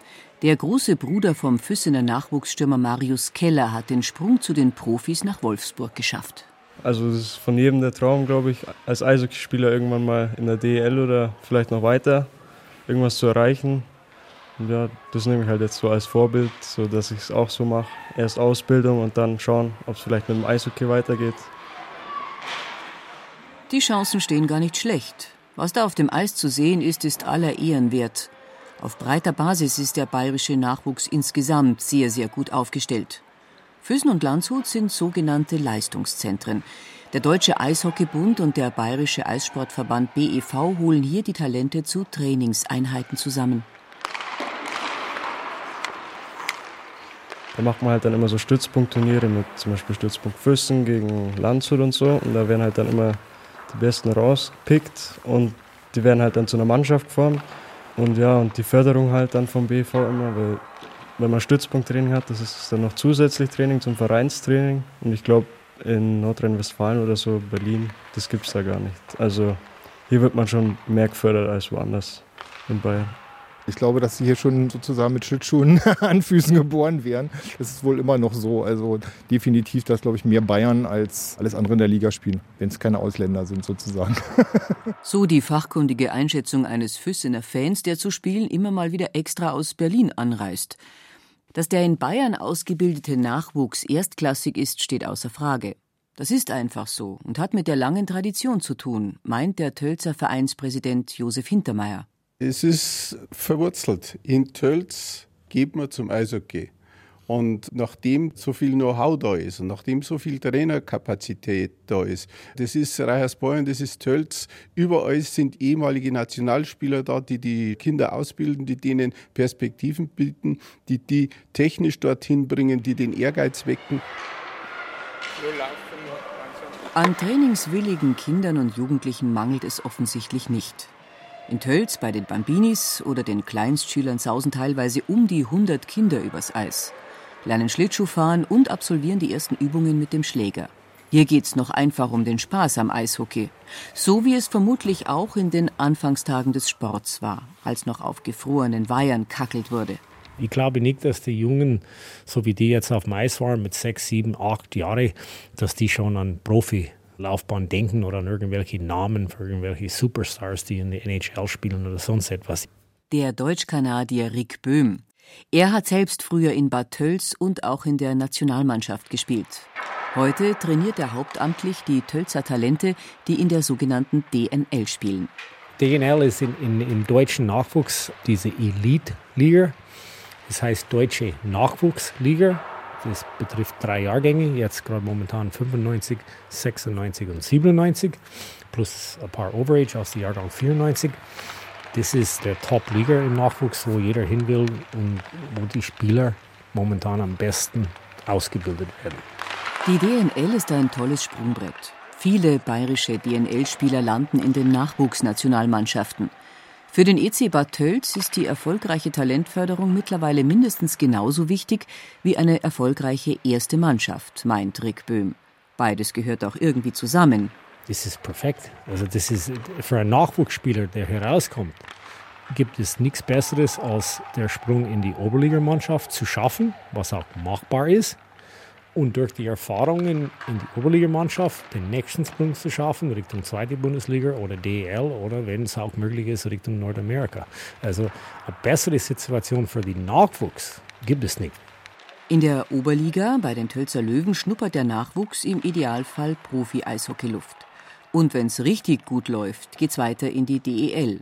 Der große Bruder vom Füssener Nachwuchsstürmer Marius Keller hat den Sprung zu den Profis nach Wolfsburg geschafft. Also das ist von jedem der Traum, glaube ich, als Eishockeyspieler irgendwann mal in der DEL oder vielleicht noch weiter irgendwas zu erreichen. Ja, das nehme ich halt jetzt so als Vorbild, so dass ich es auch so mache. Erst Ausbildung und dann schauen, ob es vielleicht mit dem Eishockey weitergeht. Die Chancen stehen gar nicht schlecht. Was da auf dem Eis zu sehen ist, ist aller Ehren wert. Auf breiter Basis ist der bayerische Nachwuchs insgesamt sehr, sehr gut aufgestellt. Füssen und Landshut sind sogenannte Leistungszentren. Der Deutsche Eishockeybund und der Bayerische Eissportverband BEV holen hier die Talente zu Trainingseinheiten zusammen. Da macht man halt dann immer so Stützpunktturniere mit zum Beispiel Stützpunkt Füssen gegen Landshut und so. Und da werden halt dann immer die Besten rausgepickt und die werden halt dann zu einer Mannschaft geformt. Und ja, und die Förderung halt dann vom BV immer, weil wenn man Stützpunkttraining hat, das ist dann noch zusätzlich Training zum Vereinstraining. Und ich glaube, in Nordrhein-Westfalen oder so, Berlin, das gibt es da gar nicht. Also hier wird man schon mehr gefördert als woanders in Bayern. Ich glaube, dass sie hier schon sozusagen mit Schlittschuhen an Füßen geboren wären. Das ist wohl immer noch so. Also definitiv, dass, glaube ich, mehr Bayern als alles andere in der Liga spielen, wenn es keine Ausländer sind sozusagen. So die fachkundige Einschätzung eines Füssener Fans, der zu Spielen immer mal wieder extra aus Berlin anreist. Dass der in Bayern ausgebildete Nachwuchs erstklassig ist, steht außer Frage. Das ist einfach so und hat mit der langen Tradition zu tun, meint der Tölzer Vereinspräsident Josef Hintermeier. Es ist verwurzelt. In Tölz geht man zum Eishockey. Und nachdem so viel Know-how da ist und nachdem so viel Trainerkapazität da ist, das ist Reichersbeuern, das ist Tölz, überall sind ehemalige Nationalspieler da, die die Kinder ausbilden, die denen Perspektiven bieten, die die technisch dorthin bringen, die den Ehrgeiz wecken. An trainingswilligen Kindern und Jugendlichen mangelt es offensichtlich nicht. In Tölz bei den Bambinis oder den Kleinstschülern sausen teilweise um die 100 Kinder übers Eis, lernen Schlittschuh fahren und absolvieren die ersten Übungen mit dem Schläger. Hier geht's noch einfach um den Spaß am Eishockey. So wie es vermutlich auch in den Anfangstagen des Sports war, als noch auf gefrorenen Weihern kackelt wurde. Ich glaube nicht, dass die Jungen, so wie die jetzt auf dem Eis waren, mit sechs, sieben, acht Jahre, dass die schon an Profilaufbahn denken oder an irgendwelche Namen für irgendwelche Superstars, die in der NHL spielen oder sonst etwas. Der Deutsch-Kanadier Rick Böhm. Er hat selbst früher in Bad Tölz und auch in der Nationalmannschaft gespielt. Heute trainiert er hauptamtlich die Tölzer Talente, die in der sogenannten DNL spielen. DNL ist in, in, im deutschen Nachwuchs diese Elite-Liga. Das heißt Deutsche Nachwuchsliga. Das betrifft drei Jahrgänge, jetzt gerade momentan 95, 96 und 97, plus ein paar Overage aus dem Jahrgang 94. Das ist der Top-Liga im Nachwuchs, wo jeder hin will und wo die Spieler momentan am besten ausgebildet werden. Die DNL ist ein tolles Sprungbrett. Viele bayerische DNL-Spieler landen in den Nachwuchsnationalmannschaften. Für den EC Bad Tölz ist die erfolgreiche Talentförderung mittlerweile mindestens genauso wichtig wie eine erfolgreiche erste Mannschaft, meint Rick Böhm. Beides gehört auch irgendwie zusammen. Das ist perfekt. Also das ist für einen Nachwuchsspieler, der herauskommt, gibt es nichts Besseres als der Sprung in die Oberligamannschaft zu schaffen, was auch machbar ist und durch die Erfahrungen in die Oberligamannschaft den nächsten Sprung zu schaffen Richtung zweite Bundesliga oder DEL oder wenn es auch möglich ist Richtung Nordamerika. Also eine bessere Situation für den Nachwuchs gibt es nicht. In der Oberliga bei den Tölzer Löwen schnuppert der Nachwuchs im Idealfall Profi-Eishockey-Luft. Und wenn es richtig gut läuft, geht's weiter in die DEL.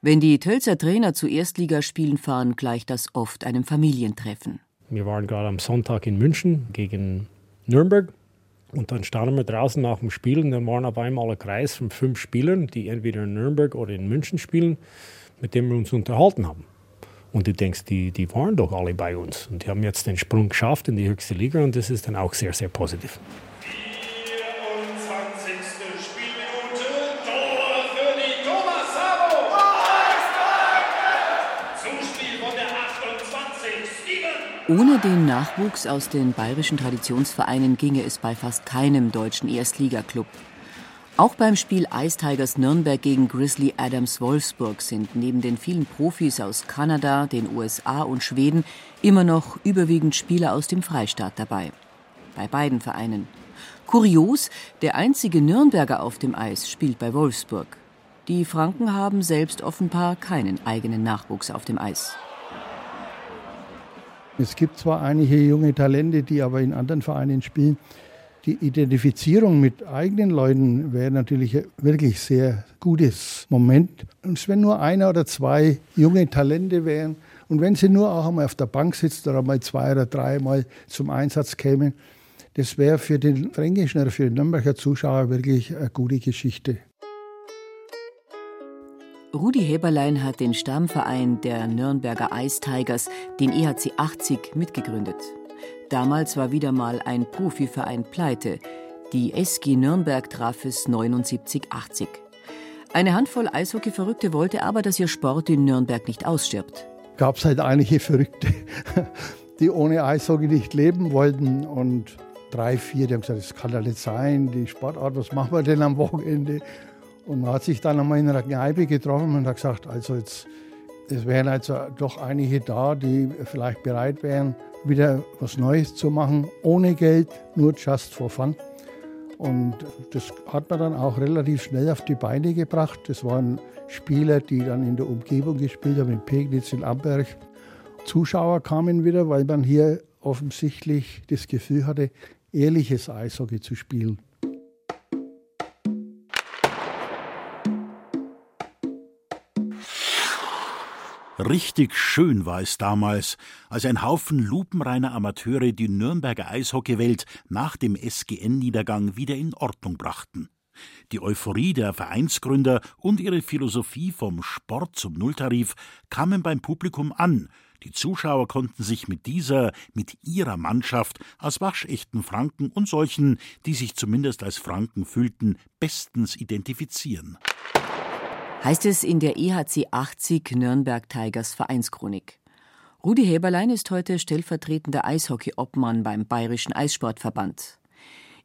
Wenn die Tölzer Trainer zu Erstligaspielen fahren, gleicht das oft einem Familientreffen. Wir waren gerade am Sonntag in München gegen Nürnberg. Und dann standen wir draußen nach dem Spiel und dann waren auf einmal ein Kreis von fünf Spielern, die entweder in Nürnberg oder in München spielen, mit denen wir uns unterhalten haben. Und du denkst, die, die waren doch alle bei uns. Und die haben jetzt den Sprung geschafft in die höchste Liga und das ist dann auch sehr, sehr positiv. Ohne den Nachwuchs aus den bayerischen Traditionsvereinen ginge es bei fast keinem deutschen Erstligaklub. Auch beim Spiel Ice Tigers Nürnberg gegen Grizzly Adams Wolfsburg sind neben den vielen Profis aus Kanada, den USA und Schweden immer noch überwiegend Spieler aus dem Freistaat dabei. Bei beiden Vereinen. Kurios, der einzige Nürnberger auf dem Eis spielt bei Wolfsburg. Die Franken haben selbst offenbar keinen eigenen Nachwuchs auf dem Eis. Es gibt zwar einige junge Talente, die aber in anderen Vereinen spielen. Die Identifizierung mit eigenen Leuten wäre natürlich wirklich sehr gutes Moment. Und wenn nur einer oder zwei junge Talente wären und wenn sie nur auch einmal auf der Bank sitzen oder mal zwei oder dreimal zum Einsatz kämen, das wäre für den fränkischen oder für den Nürnberger Zuschauer wirklich eine gute Geschichte. Rudi Heberlein hat den Stammverein der Nürnberger Ice Tigers, den EHC 80, mitgegründet. Damals war wieder mal ein Profiverein pleite. Die SG Nürnberg traf es 79-80. Eine Handvoll Eishockey-Verrückte wollte aber, dass ihr Sport in Nürnberg nicht ausstirbt. Gab es halt einige Verrückte, die ohne Eishockey nicht leben wollten. Und drei, vier, die haben gesagt, das kann ja nicht sein, die Sportart, was machen wir denn am Wochenende? Und man hat sich dann einmal in einer Kneipe getroffen und hat gesagt, also jetzt, es wären also doch einige da, die vielleicht bereit wären, wieder was Neues zu machen, ohne Geld, nur just for fun. Und das hat man dann auch relativ schnell auf die Beine gebracht. Das waren Spieler, die dann in der Umgebung gespielt haben, in Pegnitz, in Amberg. Zuschauer kamen wieder, weil man hier offensichtlich das Gefühl hatte, ehrliches Eishockey zu spielen. Richtig schön war es damals, als ein Haufen lupenreiner Amateure die Nürnberger Eishockeywelt nach dem SGN-Niedergang wieder in Ordnung brachten. Die Euphorie der Vereinsgründer und ihre Philosophie vom Sport zum Nulltarif kamen beim Publikum an. Die Zuschauer konnten sich mit dieser, mit ihrer Mannschaft aus waschechten Franken und solchen, die sich zumindest als Franken fühlten, bestens identifizieren heißt es in der EHC 80 Nürnberg Tigers Vereinschronik. Rudi Heberlein ist heute stellvertretender Eishockey-Obmann beim Bayerischen Eissportverband.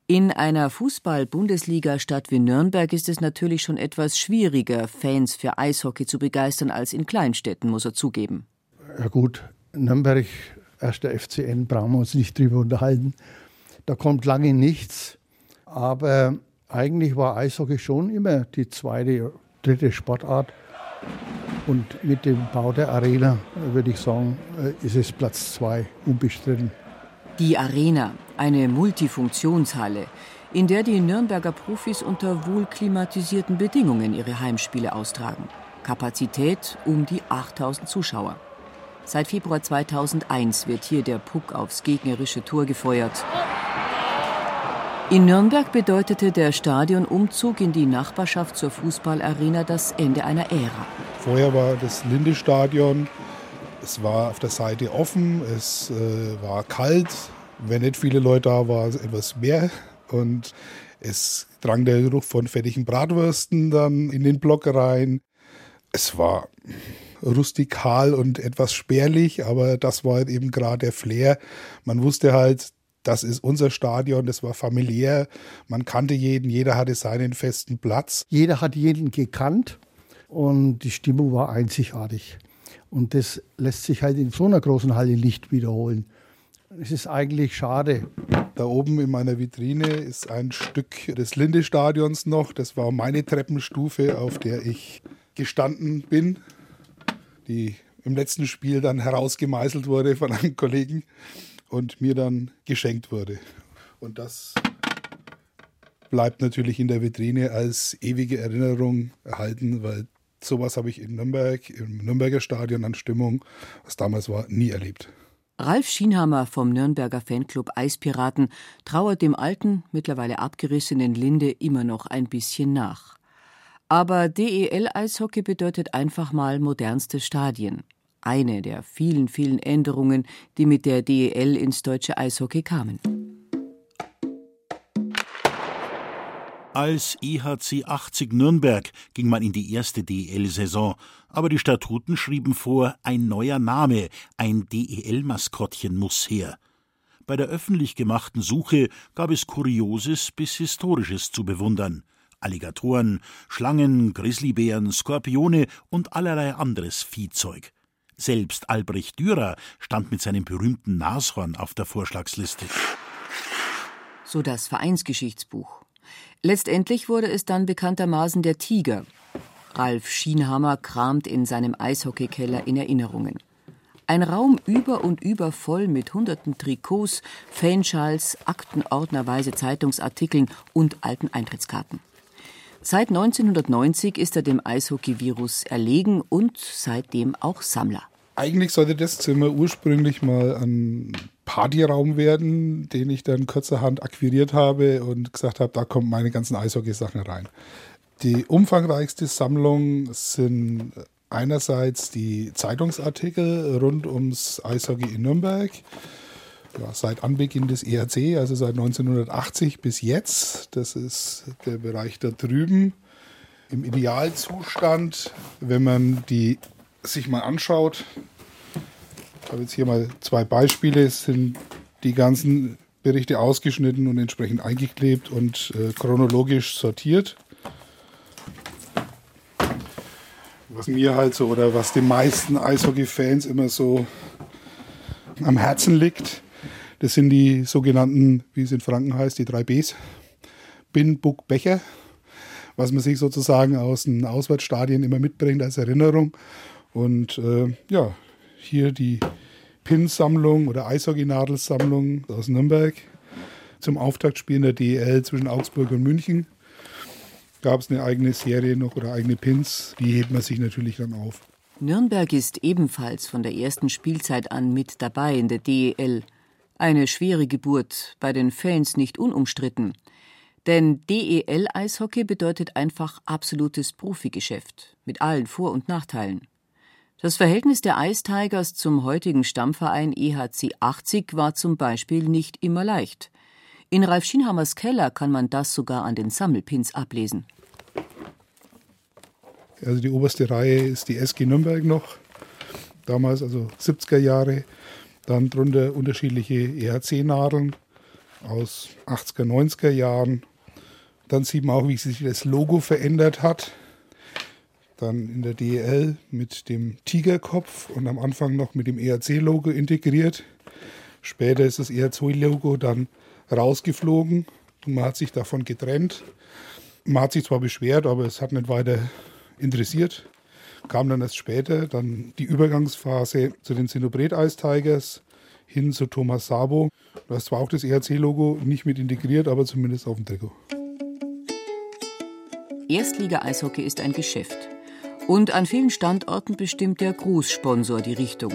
In einer Fußball-Bundesliga-Stadt wie Nürnberg ist es natürlich schon etwas schwieriger, Fans für Eishockey zu begeistern als in Kleinstädten, muss er zugeben. Ja gut, Nürnberg, erster FCN, brauchen wir uns nicht drüber unterhalten. Da kommt lange nichts. Aber eigentlich war Eishockey schon immer die zweite dritte Sportart. Und mit dem Bau der Arena, würde ich sagen, äh, ist es Platz zwei unbestritten. Die Arena, eine Multifunktionshalle, in der die Nürnberger Profis unter wohlklimatisierten Bedingungen ihre Heimspiele austragen. Kapazität um die 8000 Zuschauer. Seit Februar 2001 wird hier der Puck aufs gegnerische Tor gefeuert. In Nürnberg bedeutete der Stadionumzug in die Nachbarschaft zur Fußballarena das Ende einer Ära. Vorher war das Linde-Stadion, es war auf der Seite offen, es äh, war kalt. Wenn nicht viele Leute da waren, etwas mehr. Und es drang der Geruch von fettigen Bratwürsten dann in den Block rein. Es war rustikal und etwas spärlich, aber das war halt eben gerade der Flair. Man wusste halt, das ist unser Stadion, das war familiär, man kannte jeden, jeder hatte seinen festen Platz. Jeder hat jeden gekannt und die Stimmung war einzigartig. Und das lässt sich halt in so einer großen Halle nicht wiederholen. Es ist eigentlich schade. Da oben in meiner Vitrine ist ein Stück des Linde-Stadions noch. Das war meine Treppenstufe, auf der ich gestanden bin, die im letzten Spiel dann herausgemeißelt wurde von einem Kollegen und mir dann geschenkt wurde. Und das bleibt natürlich in der Vitrine als ewige Erinnerung erhalten, weil sowas habe ich in Nürnberg, im Nürnberger Stadion an Stimmung, was damals war, nie erlebt. Ralf Schienhammer vom Nürnberger Fanclub Eispiraten trauert dem alten, mittlerweile abgerissenen Linde immer noch ein bisschen nach. Aber DEL-Eishockey bedeutet einfach mal modernste Stadien. Eine der vielen, vielen Änderungen, die mit der DEL ins deutsche Eishockey kamen. Als EHC 80 Nürnberg ging man in die erste DEL-Saison, aber die Statuten schrieben vor, ein neuer Name, ein DEL-Maskottchen muss her. Bei der öffentlich gemachten Suche gab es Kurioses bis Historisches zu bewundern. Alligatoren, Schlangen, Grizzlybären, Skorpione und allerlei anderes Viehzeug. Selbst Albrecht Dürer stand mit seinem berühmten Nashorn auf der Vorschlagsliste. So das Vereinsgeschichtsbuch. Letztendlich wurde es dann bekanntermaßen der Tiger. Ralf Schienhammer kramt in seinem Eishockeykeller in Erinnerungen. Ein Raum über und über voll mit hunderten Trikots, Fanschals, aktenordnerweise Zeitungsartikeln und alten Eintrittskarten. Seit 1990 ist er dem Eishockey-Virus erlegen und seitdem auch Sammler. Eigentlich sollte das Zimmer ursprünglich mal ein Partyraum werden, den ich dann kurzerhand akquiriert habe und gesagt habe, da kommen meine ganzen Eishockey-Sachen rein. Die umfangreichste Sammlung sind einerseits die Zeitungsartikel rund ums Eishockey in Nürnberg. Ja, seit Anbeginn des ERC, also seit 1980 bis jetzt. Das ist der Bereich da drüben. Im Idealzustand, wenn man die sich mal anschaut, ich habe jetzt hier mal zwei Beispiele, sind die ganzen Berichte ausgeschnitten und entsprechend eingeklebt und äh, chronologisch sortiert. Was mir halt so oder was den meisten Eishockey-Fans immer so am Herzen liegt, das sind die sogenannten, wie es in Franken heißt, die drei Bs. Bin, Buck, Becher, was man sich sozusagen aus den Auswärtsstadien immer mitbringt als Erinnerung. Und äh, ja, hier die Pin-Sammlung oder Eishockey-Nadelsammlung aus Nürnberg zum Auftaktspiel in der DEL zwischen Augsburg und München. Gab es eine eigene Serie noch oder eigene Pins, die hebt man sich natürlich dann auf. Nürnberg ist ebenfalls von der ersten Spielzeit an mit dabei in der DEL. Eine schwere Geburt, bei den Fans nicht unumstritten. Denn DEL-Eishockey bedeutet einfach absolutes Profigeschäft mit allen Vor- und Nachteilen. Das Verhältnis der Ice Tigers zum heutigen Stammverein EHC 80 war zum Beispiel nicht immer leicht. In Ralf Schienhammers Keller kann man das sogar an den Sammelpins ablesen. Also die oberste Reihe ist die SG Nürnberg noch, damals also 70er Jahre. Dann drunter unterschiedliche EHC-Nadeln aus 80er, 90er Jahren. Dann sieht man auch, wie sich das Logo verändert hat dann in der DEL mit dem Tigerkopf und am Anfang noch mit dem ERC-Logo integriert. Später ist das ERC-Logo dann rausgeflogen und man hat sich davon getrennt. Man hat sich zwar beschwert, aber es hat nicht weiter interessiert. Kam dann erst später dann die Übergangsphase zu den Sinobret Ice Tigers hin zu Thomas Sabo. Da ist zwar auch das ERC-Logo nicht mit integriert, aber zumindest auf dem Trikot. Erstliga-Eishockey ist ein Geschäft. Und an vielen Standorten bestimmt der Großsponsor die Richtung.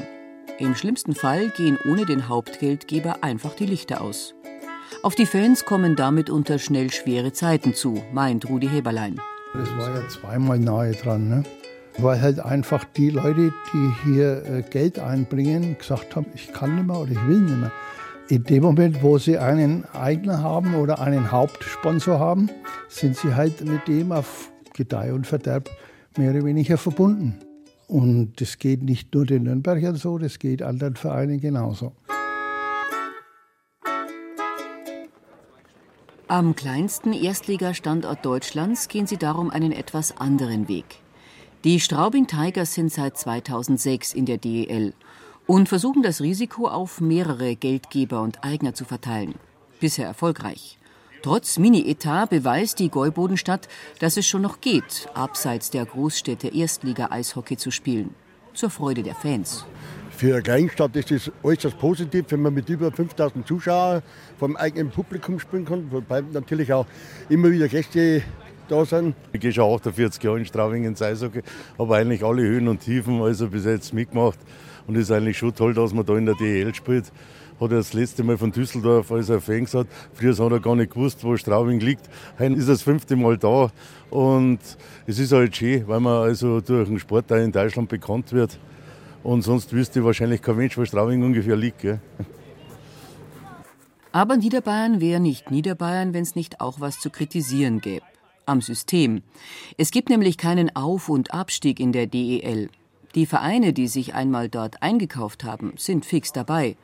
Im schlimmsten Fall gehen ohne den Hauptgeldgeber einfach die Lichter aus. Auf die Fans kommen damit unter schnell schwere Zeiten zu, meint Rudi Heberlein. Das war ja zweimal nahe dran, ne? Weil halt einfach die Leute, die hier äh, Geld einbringen, gesagt haben, ich kann nicht mehr oder ich will nicht mehr. In dem Moment, wo sie einen Eigner haben oder einen Hauptsponsor haben, sind sie halt mit dem auf Gedeih und Verderb mehr oder weniger verbunden. Und das geht nicht nur den Nürnbergern so, das geht anderen Vereinen genauso. Am kleinsten Erstligastandort Deutschlands gehen sie darum einen etwas anderen Weg. Die Straubing Tigers sind seit 2006 in der DEL und versuchen das Risiko auf mehrere Geldgeber und Eigner zu verteilen. Bisher erfolgreich. Trotz Mini-Etat beweist die Gäubodenstadt, dass es schon noch geht, abseits der Großstädte Erstliga-Eishockey zu spielen. Zur Freude der Fans. Für eine Kleinstadt ist es äußerst positiv, wenn man mit über 5000 Zuschauern vom eigenen Publikum spielen kann, wobei natürlich auch immer wieder Gäste da sind. Ich gehe schon 48 Jahre in Straubing ins Eishockey, habe eigentlich alle Höhen und Tiefen also bis jetzt mitgemacht und es ist eigentlich schon toll, dass man da in der DEL spielt hat er das letzte Mal von Düsseldorf als er Fan gesagt. Früher hat er gar nicht gewusst, wo Straubing liegt. Heute ist er das fünfte Mal da. Und es ist halt schön, weil man also durch den Sport in Deutschland bekannt wird. Und sonst wüsste wahrscheinlich kein Mensch, wo Straubing ungefähr liegt. Gell? Aber Niederbayern wäre nicht Niederbayern, wenn es nicht auch was zu kritisieren gäbe. Am System. Es gibt nämlich keinen Auf- und Abstieg in der DEL. Die Vereine, die sich einmal dort eingekauft haben, sind fix dabei.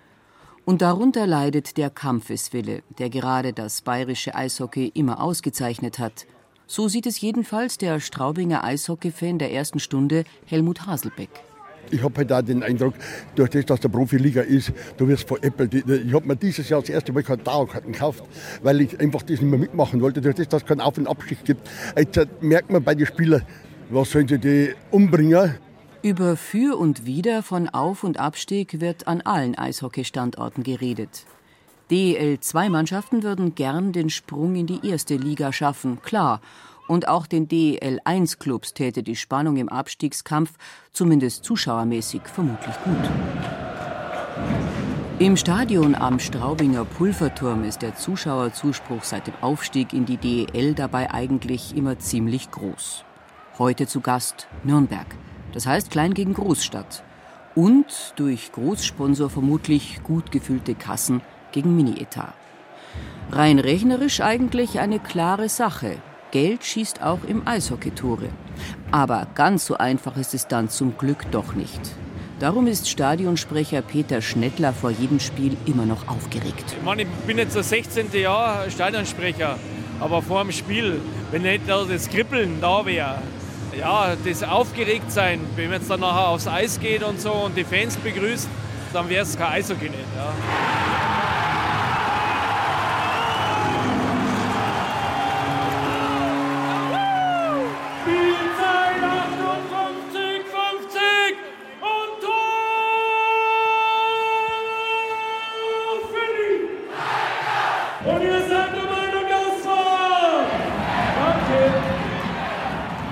Und darunter leidet der Kampfeswille, der gerade das bayerische Eishockey immer ausgezeichnet hat. So sieht es jedenfalls der Straubinger Eishockey-Fan der ersten Stunde, Helmut Haselbeck. Ich habe halt auch den Eindruck, durch das, dass der Profiliga ist, du wirst veräppelt. Ich habe mir dieses Jahr das erste Mal keine Dauerkarten gekauft, weil ich einfach das nicht mehr mitmachen wollte. Durch das, dass es keinen Auf- und Abstieg gibt. Jetzt merkt man bei den Spielern, was sollen sie die umbringen? Über Für und Wider von Auf- und Abstieg wird an allen Eishockeystandorten geredet. DEL-2-Mannschaften würden gern den Sprung in die erste Liga schaffen, klar. Und auch den DEL-1-Clubs täte die Spannung im Abstiegskampf, zumindest zuschauermäßig, vermutlich gut. Im Stadion am Straubinger Pulverturm ist der Zuschauerzuspruch seit dem Aufstieg in die DEL dabei eigentlich immer ziemlich groß. Heute zu Gast Nürnberg. Das heißt klein gegen Großstadt. Und durch Großsponsor vermutlich gut gefüllte Kassen gegen Mini-Etat. Rein rechnerisch eigentlich eine klare Sache. Geld schießt auch im Eishockey Tore. Aber ganz so einfach ist es dann zum Glück doch nicht. Darum ist Stadionsprecher Peter Schnettler vor jedem Spiel immer noch aufgeregt. Ich, meine, ich bin jetzt das 16. Jahr Stadionsprecher, aber vor dem Spiel, wenn nicht das Kribbeln da wäre, ja, das Aufgeregtsein, wenn man jetzt dann nachher aufs Eis geht und so und die Fans begrüßt, dann wäre es kein Eishockey nicht. Ja.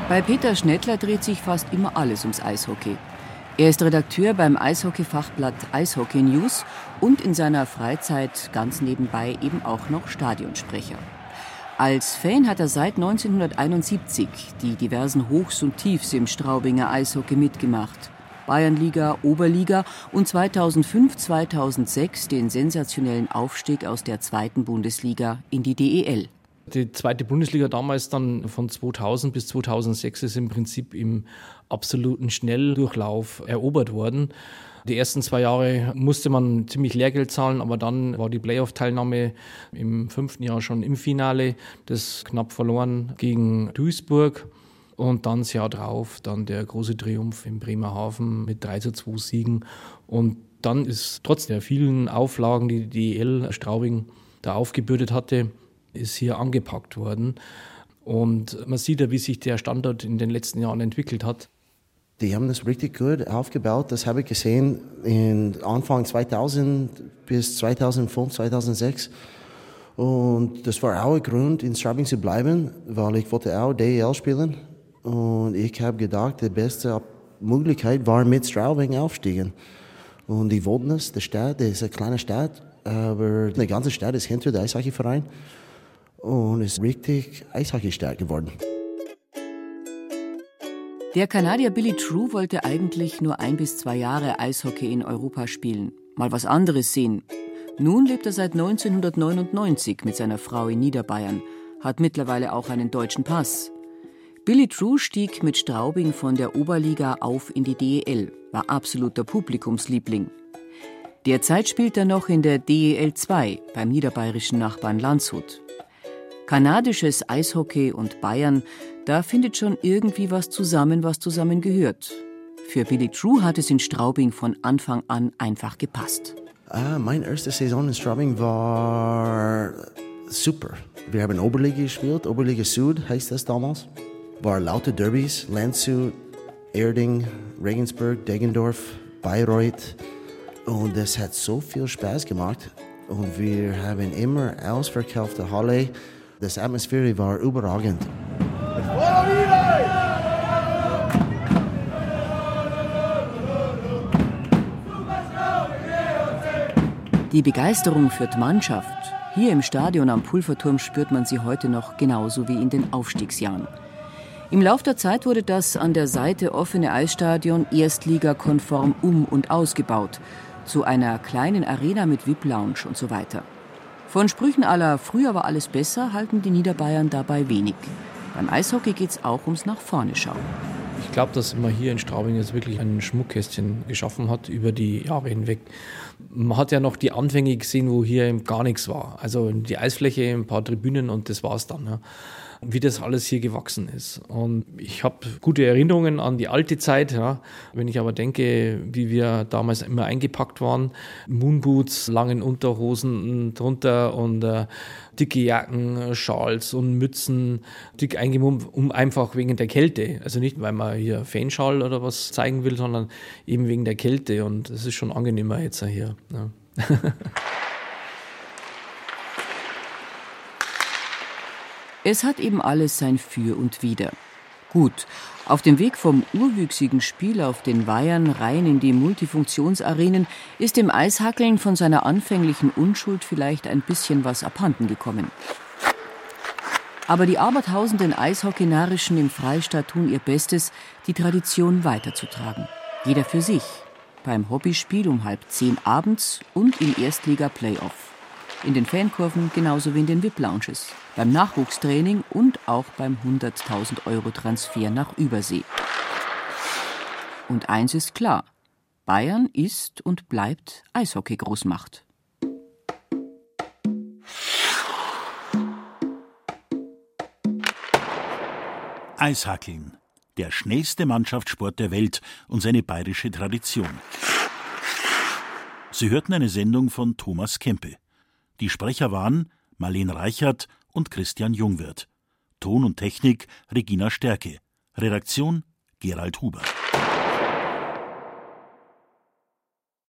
Bei Peter Schnettler dreht sich fast immer alles ums Eishockey. Er ist Redakteur beim Eishockey-Fachblatt Eishockey News und in seiner Freizeit ganz nebenbei eben auch noch Stadionsprecher. Als Fan hat er seit 1971 die diversen Hochs und Tiefs im Straubinger Eishockey mitgemacht. Bayernliga, Oberliga und 2005-2006 den sensationellen Aufstieg aus der zweiten Bundesliga in die DEL. Die zweite Bundesliga damals dann von 2000 bis 2006 ist im Prinzip im absoluten Schnelldurchlauf erobert worden. Die ersten zwei Jahre musste man ziemlich Lehrgeld zahlen, aber dann war die Playoff-Teilnahme im fünften Jahr schon im Finale, das knapp verloren gegen Duisburg. Und dann das Jahr drauf dann der große Triumph in Bremerhaven mit 3 zu 2 Siegen. Und dann ist trotz der vielen Auflagen, die die DL Straubing da aufgebürdet hatte, ist hier angepackt worden. Und man sieht ja, wie sich der Standort in den letzten Jahren entwickelt hat. Die haben das richtig gut aufgebaut. Das habe ich gesehen in Anfang 2000 bis 2005, 2006. Und das war auch ein Grund, in Straubing zu bleiben, weil ich wollte auch DEL spielen. Und ich habe gedacht, die beste Möglichkeit war mit Straubing aufsteigen. Und ich wollte es, die Stadt, das ist eine kleine Stadt, aber die ganze Stadt ist hinter dem Eishockeyverein und ist richtig Eishockeystadt geworden. Der Kanadier Billy True wollte eigentlich nur ein bis zwei Jahre Eishockey in Europa spielen, mal was anderes sehen. Nun lebt er seit 1999 mit seiner Frau in Niederbayern, hat mittlerweile auch einen deutschen Pass. Billy True stieg mit Straubing von der Oberliga auf in die DEL, war absoluter Publikumsliebling. Derzeit spielt er noch in der DEL 2 beim niederbayerischen Nachbarn Landshut. Kanadisches Eishockey und Bayern, da findet schon irgendwie was zusammen, was zusammen gehört. Für Billy True hat es in Straubing von Anfang an einfach gepasst. Ah, meine erste Saison in Straubing war super. Wir haben Oberliga gespielt, Oberliga Süd heißt das damals. War laute Derbys, Landshut, Erding, Regensburg, Deggendorf, Bayreuth. Und es hat so viel Spaß gemacht. Und wir haben immer ausverkaufte Halle. Das Atmosphäre war überragend. Die Begeisterung für die Mannschaft. Hier im Stadion am Pulverturm spürt man sie heute noch genauso wie in den Aufstiegsjahren. Im Lauf der Zeit wurde das an der Seite offene Eisstadion erstligakonform um- und ausgebaut, zu einer kleinen Arena mit VIP-Lounge und so weiter. Von Sprüchen aller früher war alles besser halten die Niederbayern dabei wenig. Beim Eishockey geht es auch ums nach vorne schauen. Ich glaube, dass man hier in Straubing jetzt wirklich ein Schmuckkästchen geschaffen hat über die Jahre hinweg. Man hat ja noch die Anfänge gesehen, wo hier gar nichts war. Also die Eisfläche, ein paar Tribünen und das war's dann. Ja wie das alles hier gewachsen ist. Und ich habe gute Erinnerungen an die alte Zeit. Ja. Wenn ich aber denke, wie wir damals immer eingepackt waren, Moonboots, langen Unterhosen drunter und äh, dicke Jacken, Schals und Mützen, dick eingemummt, um einfach wegen der Kälte. Also nicht, weil man hier Fanschal oder was zeigen will, sondern eben wegen der Kälte. Und es ist schon angenehmer jetzt hier. Ja. Es hat eben alles sein Für und Wider. Gut, auf dem Weg vom urwüchsigen Spiel auf den Weihern rein in die Multifunktionsarenen ist dem Eishackeln von seiner anfänglichen Unschuld vielleicht ein bisschen was abhanden gekommen. Aber die abertausenden Eishockeynarischen im Freistaat tun ihr Bestes, die Tradition weiterzutragen. Jeder für sich. Beim Hobbyspiel um halb zehn abends und im Erstliga-Playoff in den Fankurven genauso wie in den VIP-Lounges, beim Nachwuchstraining und auch beim 100.000 Euro Transfer nach Übersee. Und eins ist klar: Bayern ist und bleibt Eishockey-Großmacht. Eishackeln, der schnellste Mannschaftssport der Welt und seine bayerische Tradition. Sie hörten eine Sendung von Thomas Kempe. Die Sprecher waren Marlene Reichert und Christian Jungwirth. Ton und Technik Regina Stärke. Redaktion Gerald Huber.